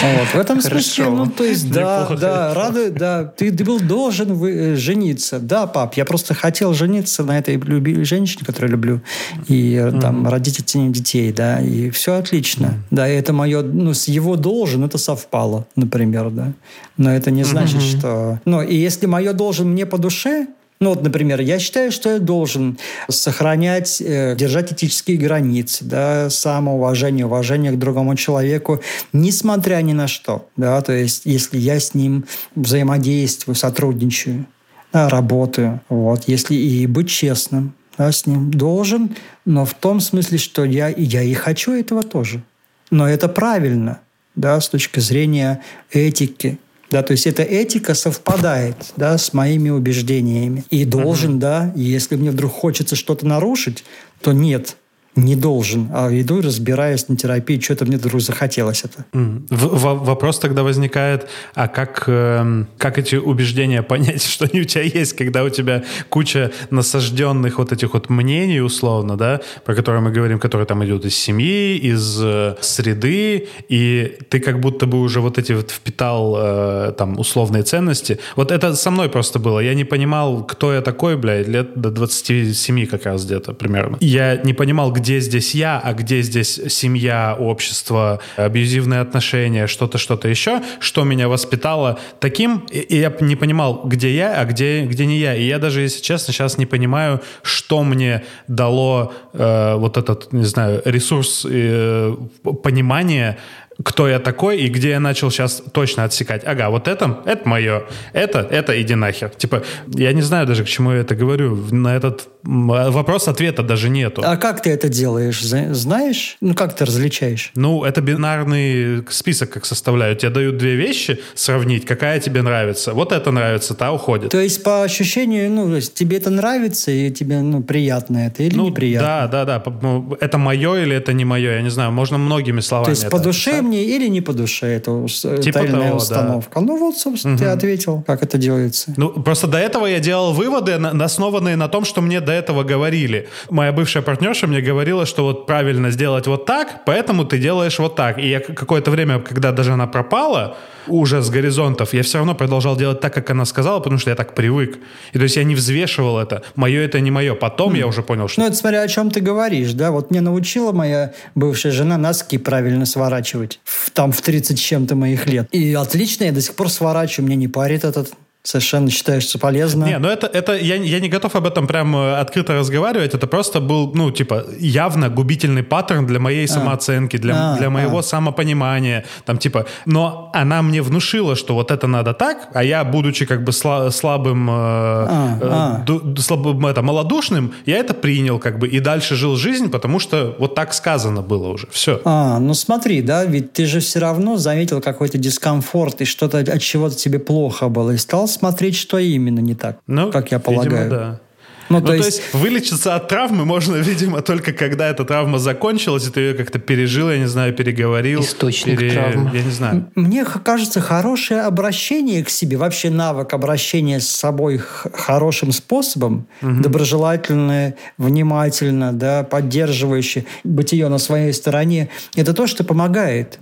Вот, в этом Хорошо. смысле, ну, то есть, да, Неплохо. да, рады, да, ты, ты был должен вы, э, жениться. Да, пап, я просто хотел жениться на этой люби, женщине, которую люблю, и mm-hmm. там родить от детей, да, и все отлично. Mm-hmm. Да, и это мое, ну, с его должен, это совпало, например, да. Но это не значит, mm-hmm. что... Ну, и если мое должен мне по душе, ну вот, например, я считаю, что я должен сохранять, э, держать этические границы, да, самоуважение, уважение к другому человеку, несмотря ни на что, да, то есть если я с ним взаимодействую, сотрудничаю, да, работаю, вот, если и быть честным, да, с ним должен, но в том смысле, что я, я и хочу этого тоже. Но это правильно, да, с точки зрения этики, да, то есть эта этика совпадает да, с моими убеждениями. И должен, угу. да, если мне вдруг хочется что-то нарушить, то нет. Не должен, а иду разбираюсь на терапии, что-то мне вдруг захотелось это. вопрос тогда возникает, а как, э, как эти убеждения понять, что они у тебя есть, когда у тебя куча насажденных вот этих вот мнений, условно, да, про которые мы говорим, которые там идут из семьи, из э, среды, и ты как будто бы уже вот эти вот впитал э, там условные ценности. Вот это со мной просто было. Я не понимал, кто я такой, блядь, лет до 27 как раз где-то примерно. Я не понимал, где здесь я, а где здесь семья, общество, абьюзивные отношения, что-то, что-то еще, что меня воспитало таким, и я не понимал, где я, а где, где не я. И я даже, если честно, сейчас не понимаю, что мне дало э, вот этот, не знаю, ресурс э, понимания кто я такой и где я начал сейчас точно отсекать. Ага, вот это, это мое, это, это иди нахер. Типа, я не знаю даже, к чему я это говорю. На этот вопрос ответа даже нету. А как ты это делаешь? Знаешь? Ну, как ты различаешь? Ну, это бинарный список, как составляют. Тебе дают две вещи сравнить, какая тебе нравится. Вот это нравится, та уходит. То есть, по ощущению, ну, тебе это нравится, и тебе, ну, приятно это или ну, неприятно? Да, да, да. Ну, это мое или это не мое, я не знаю. Можно многими словами. То есть, по душе мне или не по душе эта типа того, установка. Да. Ну вот, собственно, угу. ты ответил, как это делается. Ну, просто до этого я делал выводы, основанные на том, что мне до этого говорили. Моя бывшая партнерша мне говорила, что вот правильно сделать вот так, поэтому ты делаешь вот так. И я какое-то время, когда даже она пропала, уже с горизонтов, я все равно продолжал делать так, как она сказала, потому что я так привык. И то есть я не взвешивал это. Мое это не мое. Потом mm. я уже понял, что... Ну, это смотря о чем ты говоришь, да? Вот мне научила моя бывшая жена носки правильно сворачивать. В, там в 30 с чем-то моих лет. И отлично, я до сих пор сворачиваю, мне не парит этот совершенно считаешь, полезно. Не, ну это, это я, я не готов об этом прям э, открыто разговаривать. Это просто был, ну, типа, явно губительный паттерн для моей а. самооценки, для, а, для моего а. самопонимания. Там, типа, но она мне внушила, что вот это надо так, а я, будучи как бы сла, слабым, э, а, э, а. Ду, слабым, это, малодушным, я это принял как бы и дальше жил жизнь, потому что вот так сказано было уже. Все. А, ну смотри, да, ведь ты же все равно заметил какой-то дискомфорт и что-то от чего-то тебе плохо было и стал смотреть, что именно не так, ну, как я полагаю. Видимо, да. Ну, ну, то, есть... то есть вылечиться от травмы можно, видимо, только когда эта травма закончилась, и ты ее как-то пережил, я не знаю, переговорил. Источник пере... травмы. Я не знаю. Мне кажется, хорошее обращение к себе, вообще навык обращения с собой хорошим способом, угу. доброжелательное, внимательно, да, поддерживающее бытие на своей стороне, это то, что помогает.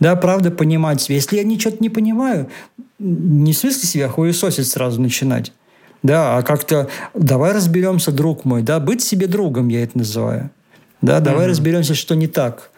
Да, правда, понимать себя. Если я ничего не понимаю, не в смысле себя хуесосить сразу начинать, да, а как-то давай разберемся, друг мой, да, быть себе другом я это называю. Да, давай mm-hmm. разберемся, что не так.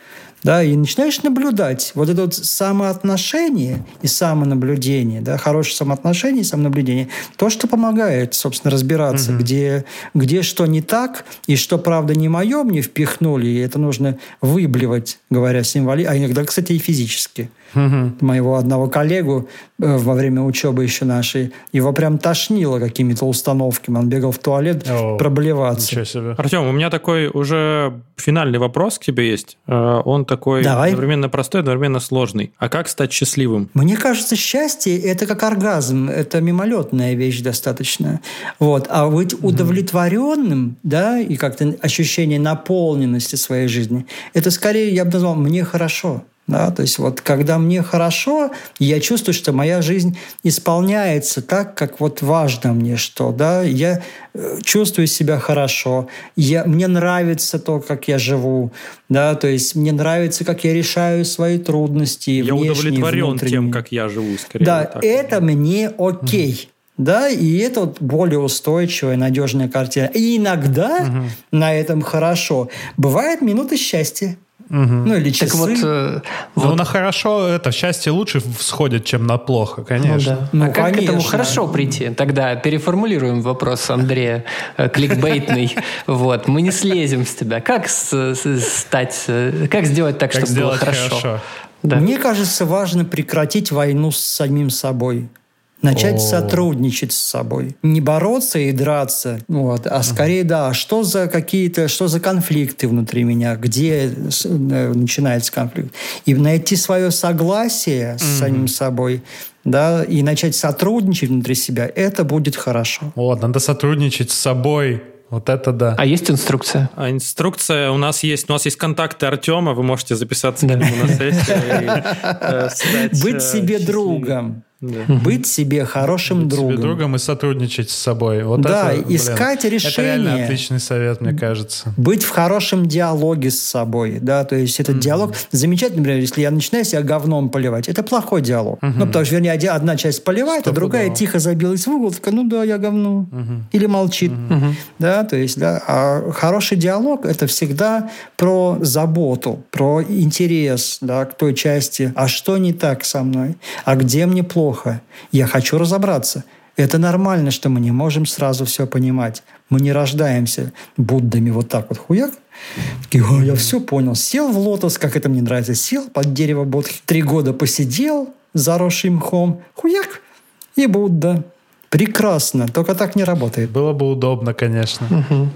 Да, и начинаешь наблюдать. Вот это вот самоотношение и самонаблюдение, да, хорошее самоотношение и самонаблюдение, то, что помогает, собственно, разбираться, угу. где, где что не так, и что, правда, не мое мне впихнули, и это нужно выблевать, говоря символи, а иногда, кстати, и физически угу. моего одного коллегу э, во время учебы еще нашей. Его прям тошнило какими-то установками. Он бегал в туалет О, проблеваться. Себе. Артем, у меня такой уже финальный вопрос к тебе есть. Э, он такой Давай. одновременно простой, одновременно сложный. А как стать счастливым? Мне кажется, счастье – это как оргазм. Это мимолетная вещь достаточно. Вот. А быть удовлетворенным, да, и как-то ощущение наполненности своей жизни, это скорее, я бы назвал, мне хорошо. Да, то есть вот когда мне хорошо, я чувствую, что моя жизнь исполняется так, как вот важно мне что, да, я э, чувствую себя хорошо, я, мне нравится то, как я живу, да, то есть мне нравится, как я решаю свои трудности. Я внешние, удовлетворен внутренние. тем, как я живу, скорее. Да, так. это мне окей. Угу. Да, и это вот более устойчивая, надежная картина. И иногда угу. на этом хорошо. Бывают минуты счастья. Угу. Ну или часы. Так вот, э, ну, вот. на хорошо это счастье лучше всходит, чем на плохо, конечно. Ну, да. ну, а как конечно. к этому хорошо прийти? Тогда переформулируем вопрос Андрея, э, кликбейтный. Вот, мы не слезем с тебя. Как стать, э, как сделать так, чтобы было хорошо? Да. Мне кажется, важно прекратить войну с самим собой. Начать О. сотрудничать с собой. Не бороться и драться, вот, а скорее, да, что за какие-то, что за конфликты внутри меня, где э, начинается конфликт. И найти свое согласие с самим собой, да, и начать сотрудничать внутри себя, это будет хорошо. Вот, надо сотрудничать с собой Вот это да. А есть инструкция? А инструкция у нас есть. У нас есть контакты Артема. Вы можете записаться Да. к нему на сессию. и, э, Быть э, себе другом. Да. Быть себе хорошим Быть себе другом. другом и сотрудничать с собой. Вот Да, это, блин, искать Это реально решение. отличный совет, мне кажется. Быть в хорошем диалоге с собой, да, то есть этот диалог замечательный, например, если я начинаю себя говном поливать, это плохой диалог. Ну, потому что, вернее, одна часть поливает, а другая Стопудово. тихо забилась в угол, такая, ну да, я говно. Или молчит. Да, то есть, да, а хороший диалог – это всегда про заботу, про интерес, да, к той части, а что не так со мной, а где мне плохо, я хочу разобраться. Это нормально, что мы не можем сразу все понимать. Мы не рождаемся Буддами вот так вот хуяк. Такие, «О, я все понял. Сел в лотос, как это мне нравится. Сел под дерево Бодхи. Три года посидел, заросший мхом. Хуяк. И Будда. Прекрасно. Только так не работает. Было бы удобно, конечно.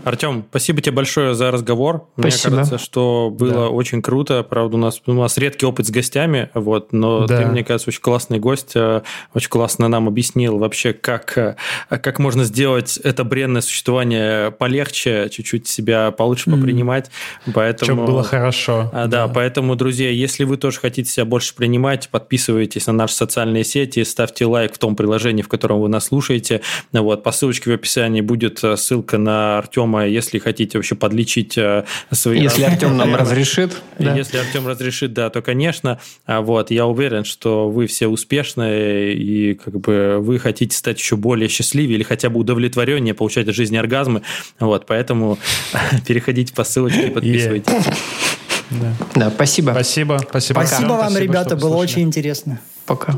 Артем, спасибо тебе большое за разговор. Спасибо. Мне кажется, что было очень круто. Правда, у нас, у нас редкий опыт с гостями, вот, но Да. ты, мне кажется, очень классный гость. э, Очень классно нам объяснил вообще, как, э, как можно сделать это бренное существование полегче, чуть-чуть себя получше попринимать. Поэтому... Чтобы было хорошо. А, да, поэтому, друзья, если вы тоже хотите себя больше принимать, подписывайтесь на наши социальные сети, ставьте лайк в том приложении, в котором вы нас слушаете. Вот, по ссылочке в описании будет э, ссылка на Артема, если хотите вообще подлечить э, свои... Если Артем нам разрешит. да. Если Артем разрешит, да, то, конечно. А Вот, я уверен, что вы все успешные, и как бы вы хотите стать еще более счастливее или хотя бы удовлетвореннее, получать от жизни оргазмы. Вот, поэтому переходите по ссылочке и подписывайтесь. Да. Да, спасибо. Спасибо. Спасибо, Спасибо вам, спасибо, ребята. Было послушали. очень интересно. Пока.